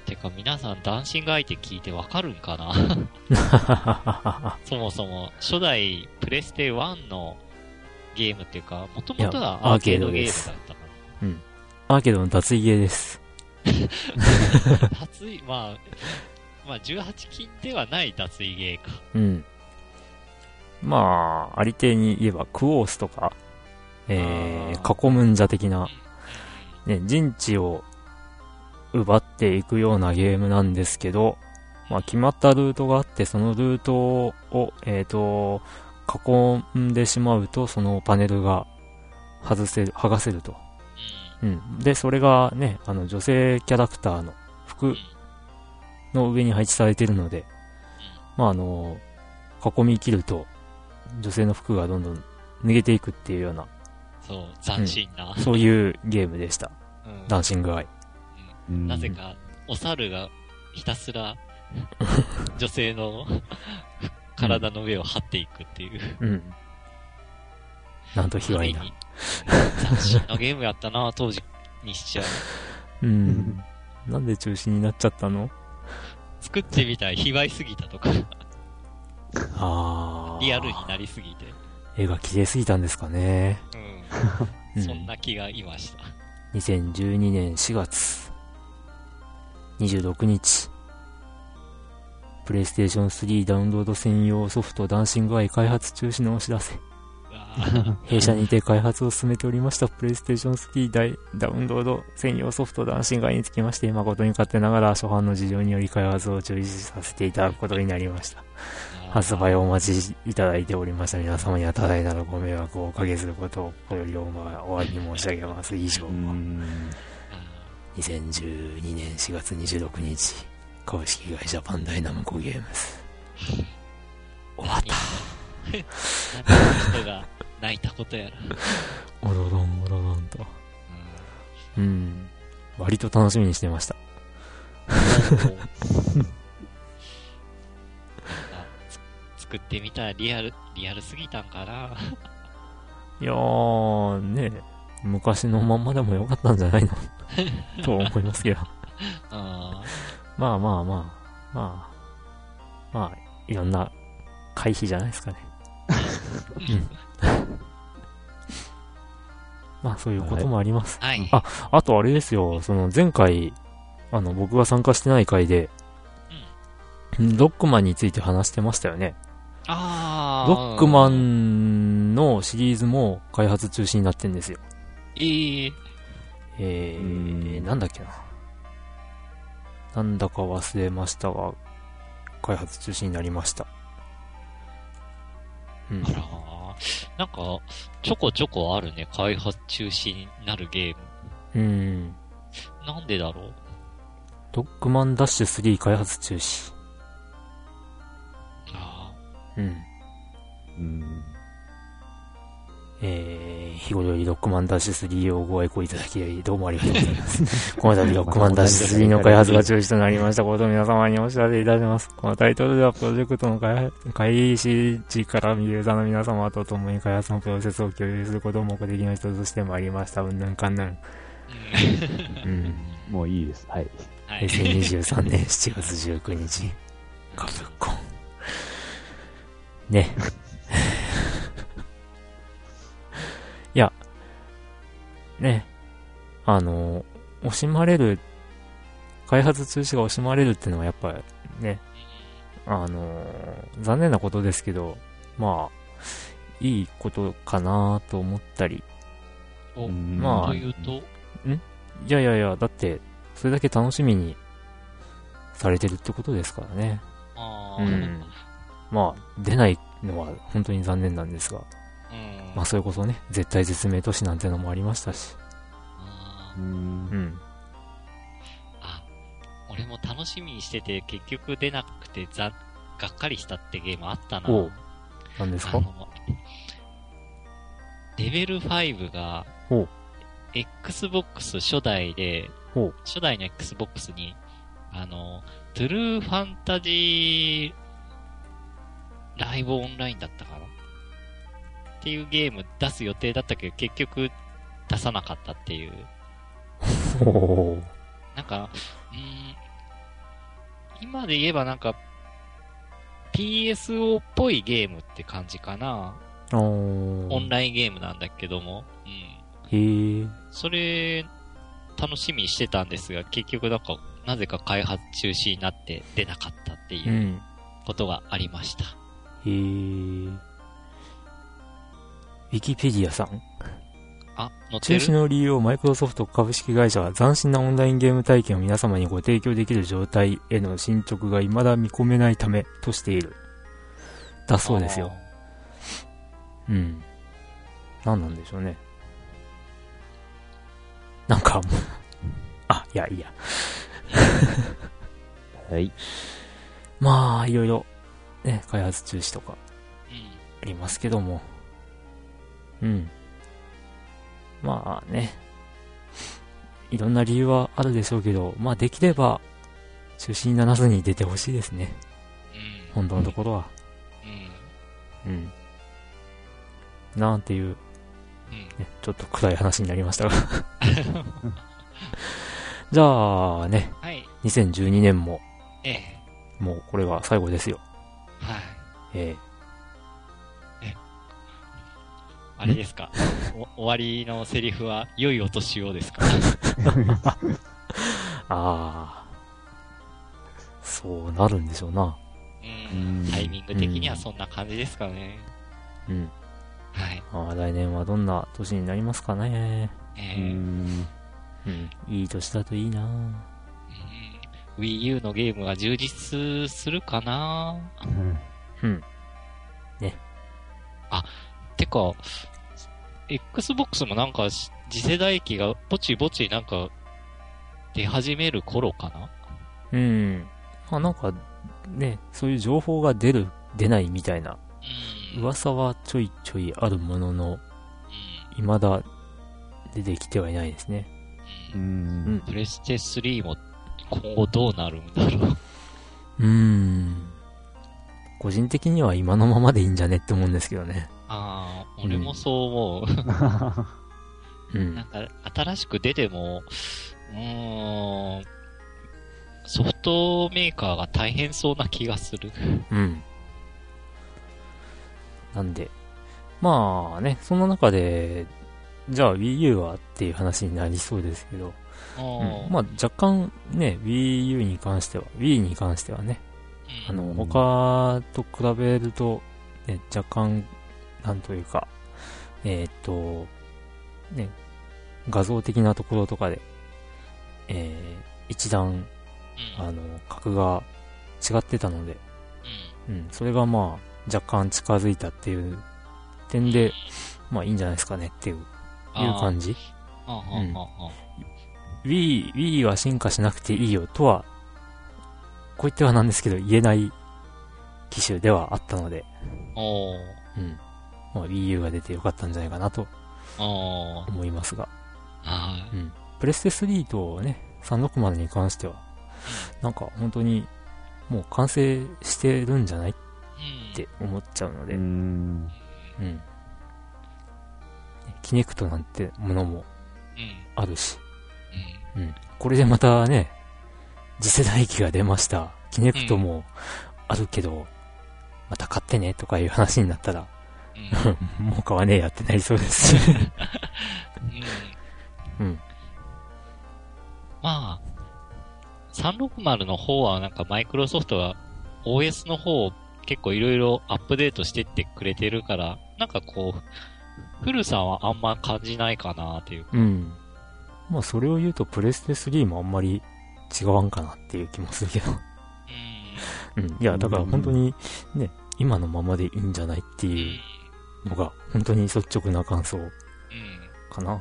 てか皆さんダンシングアイって聞いてわかるんかな？そもそも、初代プレステ1のゲームっていうか、もともとはアーケードゲームだったかアーケードの脱衣ゲーです。な。脱衣、まあ、まあ18禁ではない脱衣ゲーか。うん。まあ、ありていに言えば、クオースとか、えあー、囲むんじゃ的な、うんね、陣地を奪っていくようなゲームなんですけど、まあ、決まったルートがあって、そのルートを、えっ、と、囲んでしまうと、そのパネルが外せる、剥がせると。うん。で、それがね、あの、女性キャラクターの服の上に配置されているので、まあ、あの、囲み切ると、女性の服がどんどん抜けていくっていうような、そう、斬新な。そういうゲームでした。うんダンシングアイ。うんなぜ。か、お猿がひたすら、女性の体の上を張っていくっていう。うん。なんと卑猥な。に斬新なゲームやったな、当時にしちゃう。うん。なんで中止になっちゃったの？作ってみたら卑猥すぎたとか、あー。リアルになりすぎて。絵が綺麗すぎたんですかね。うん。うんそんな気がいました。2012年4月26日、プレイステーション3ダウンロード専用ソフトダンシングアイ開発中止のお知らせ。弊社にて開発を進めておりましたプレイステーション3ダイダウンロード専用ソフトダンシングアイにつきまして誠に勝手ながら初版の事情により開発を中止させていただくことになりました。発売をお待ちいただいておりました皆様には多大なるご迷惑をおかけすることをこよりお詫び申し上げます。以上。うん。2012年4月26日株式会社バンダイナムコゲームズ終わった何人が泣いたことやら。おろろんおろろんとうん割と楽しみにしてました作ってみたらリアル、リアルすぎたんかな。いやーね昔のまんまでもよかったんじゃないの？と思いますけど。あまあまあまあ。まあまあいろんな回避じゃないですかね。うん。まあそういうこともあります。ーはい。ああとあれですよ、その前回、あの、僕が参加してない回で、ロックマンについて話してましたよね。ロックマンのシリーズも開発中止になってんですよ。えええうー、んなんだっけな。なんだか忘れましたが、開発中止になりました。うんあ。らーなんか、ちょこちょこあるね、開発中止になるゲーム。うん。なんでだろう？ロックマンダッシュ3開発中止。あうん。うん。えー、日頃よりロックマンダッシュ3をご愛顧いただき、どうもありがとうございます。この度ロックマンダッシュ3の開発が中止となりましたことを皆様にお知らせいたします。このタイトルではプロジェクトの開始時からユーザーの皆様と共に開発のプロセスを共有することを目的の一つとしてまいりました。うん。ぬんかんぬん。ーうん。うん。もうい。い。です。はい。はい。平成23年7月19日、カプコン。ね。いや、ね。あの、惜しまれる、開発中止が惜しまれるっていうのはやっぱね、あの、残念なことですけど、まあ、いいことかなと思ったり。まあというと、いやいやいや、だって、それだけ楽しみにされてるってことですからね。あーうん。まあ、出ないのは本当に残念なんですが、うんまあそれこそね、絶対絶命都市なんてのもありましたし。うん。うん。あ、俺も楽しみにしてて結局出なくてざ、がっかりしたってゲームあったな。おう。何ですか？レベル5が Xbox 初代で初代の Xbox に、あの、トゥルーファンタジーライブオンラインだったっていうゲーム出す予定だったけど、結局出さなかったっていう。なんか、うーん、今で言えばなんか、PSO っぽいゲームって感じかな。オンラインゲームなんだけども。うん。へえ。それ、楽しみにしてたんですが、結局なんか、なぜか開発中止になって出なかったってう。いうんことがありました。へえ。ウィキペディアさんあ、載っ中止の理由をマイクロソフト株式会社は斬新なオンラインゲーム体験を皆様にご提供できる状態への進捗が未だ見込めないためとしている。だそうですよ。。うん。何なんでしょうね。なんか、あ、いや、いいや。はい。まあ、いろいろ、ね、開発中止とかうん。ありますけども、うん。まあね。いろんな理由はあるでしょうけど、まあできれば、中止にならずに出てほしいですね。うん。本当のところは。うん。うん。なんていう、うん。ね、ちょっと暗い話になりましたが。じゃあね、はい。2012年も、ええ。もうこれが最後ですよ。はい。えあれですか？お終わりのセリフは、良いお年をですか？ー、ああ、そうなるんでしょうな。ううんん。タイミング的にはそんな感じですかね。うん。はい。まあ来年はどんな年になりますかね。うええ。ん。うん。いい年だといいなうん Wii U のゲームが充実するかな？うん。てか、Xbox もなんかし次世代機がぼちぼちなんか出始める頃かな？うん。まあなんか、ね、そういう情報が出る、出ないみたいなうん。噂はちょいちょいあるものの、うん未だ出てきてはいないですね。ううんん。プレステ3も今後どうなるんだろう。うーん。個人的には今のままでいいんじゃねって思うんですけどね。ああ、俺もそう思う。うんなん。か、新しく出ても、うーん、ソフトメーカーが大変そうな気がする。うん。なんで、まあね、その中で、じゃあ Wii U はっていう話になりそうですけど、うんまあ若干ね、Wii U に関しては、Wii に関してはね、あの、うん他と比べると、ね、若干、なんというか、えーっと、ね、画像的なところとかで、えー一段、うん、あの、格が違ってたので、うん。うん、それがまあ、若干近づいたっていう点で、まあいいんじゃないですかねっていう、いう感じ。Wii、Wii は進化しなくていいよとは、こう言ってはなんですけど、言えない機種ではあったので、うん。まあ、Wii U が出てよかったんじゃないかなと思いますが、はい。うん。プレステ3とね、360に関しては、なんか本当に、もう完成してるんじゃない？っうん。て思っちゃうので、ううん。ん。キネクトなんてものもうん。あるし、うん。うん。これでまたね、次世代機が出ました。キネクトもあるけど、また買ってねとかいう話になったら、うん。もう買わねえやってなりそうですし。うん。うん。まあ、360の方はなんかマイクロソフトが OS の方を結構いろいろアップデートしてってくれてるから、なんかこう、古さはあんま感じないかなっていうか。うん。まあ、それを言うと、プレステ3もあんまり違わんかなっていう気もするけど。うん。うん。いや、だから本当にね、今のままでいいんじゃないってうん。いうのが、本当に率直な感想うん。かな。う。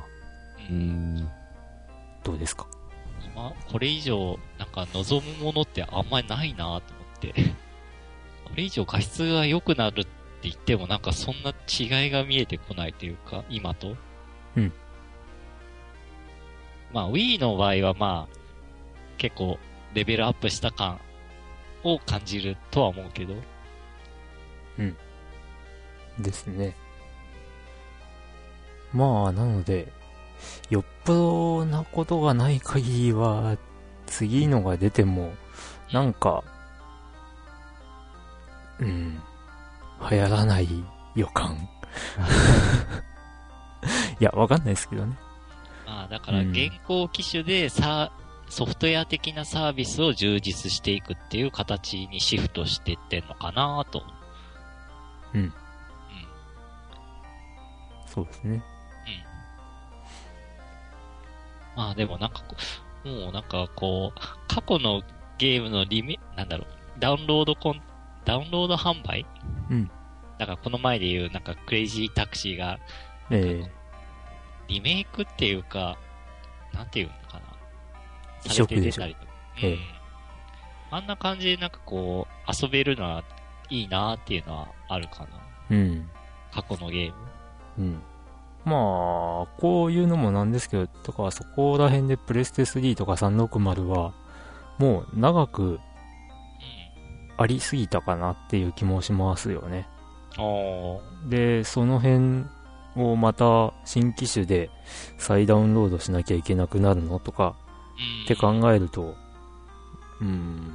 うんん。どうですか？今、これ以上、なんか望むものってあんまりないなと思って。これ以上画質が良くなるって言ってもなんかそんな違いが見えてこないというか、今と。うん。まあ Wii の場合はまあ、結構レベルアップした感を感じるとは思うけど。ですね。まあ、なので、よっぽどなことがない限りは、次のが出ても、なんか、うん、流行らない予感。いや、わかんないですけどね。まあだからうん現行機種でさ、ソフトウェア的なサービスを充実していくっていう形にシフトしていってんのかなと。うんうん。そうですね。まあでもなんかこう、もうなんかこう、過去のゲームのリメ、なんだろう、ダウンロードコン、ダウンロード販売？うん。だからこの前で言うなんかクレイジータクシーが、えリメイクっていうか、なんていうのかな。移植でしょされて出たりとか。ええうん。あんな感じでなんかこう、遊べるのはいいなっていうのはあるかな。ー、うん。過去のゲーム。うん。まあ、こういうのもなんですけど、だからそこら辺でプレステ3とか360は、もう長くうん。ありすぎたかなっていう気もしますよね。で、その辺をまた新機種で再ダウンロードしなきゃいけなくなるのとかうん。って考えると、うん、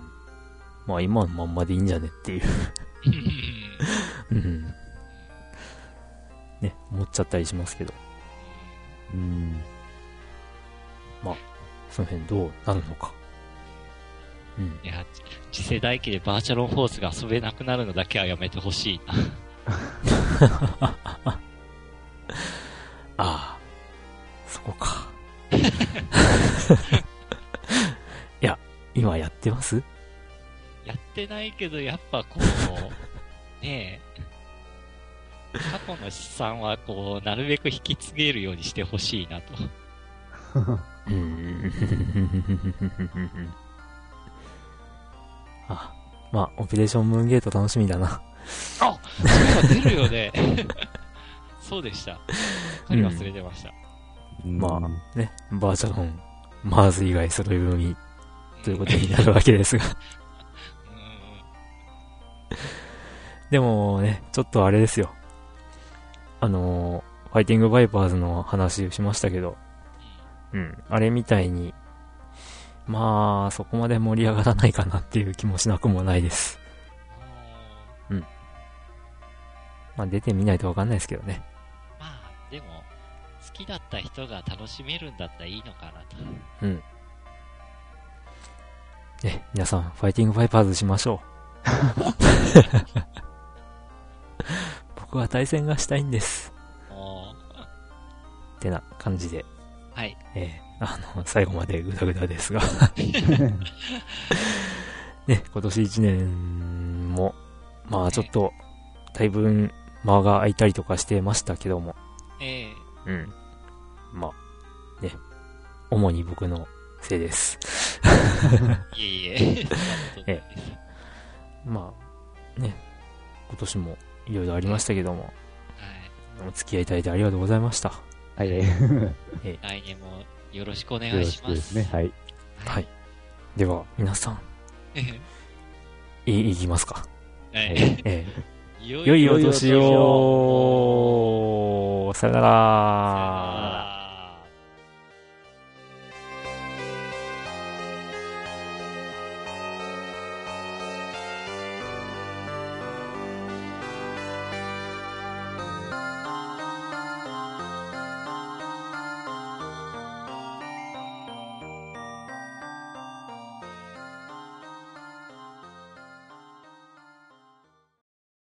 まあ今のまんまでいいんじゃねっていう、うん、ね、思っちゃったりしますけど、うん。その辺どうなるのか。うん。いや、次世代機でバーチャルフォースが遊べなくなるのだけはやめてほしいな。ああ、そこか。いや、今やってます？やってないけど、やっぱこう、ねえ、過去の資産はこう、なるべく引き継げるようにしてほしいなと。うーん。あ、まあ、オペレーションムーンゲート楽しみだな。あ出るよね。そうでした。すっかり忘れてました。まあ、ね、バーチャロン、マーズ以外揃い踏みということになるわけですが。うんでもね、ちょっとあれですよ。あのーファイティングバイパーズの話をしましたけど、うん、あれみたいに、まあ、そこまで盛り上がらないかなっていう気もしなくもないです。まあ、出てみないとわかんないですけどね。まあ、でも、好きだった人が楽しめるんだったらいいのかなと。うん。ね、皆さん、ファイティングバイパーズしましょう。僕は対戦がしたいんです。ってな感じで、はい。えーあの、最後までグダグダですが。ね、今年1年も、まあちょっと、だいぶ間が空いたりとかしてましたけども、ええうん。まあ、ね、主に僕のせいです。いえいえ。そんなことないです。まあ、ね、今年もいろいろありましたけども、はい。お付き合いいただいてありがとうございました。はい。よ来年もよろしくお願ろいします。しくですね。はい。はい。では、皆さん、い。い、いきますか。はい。え 良ー、良いお年をさよなら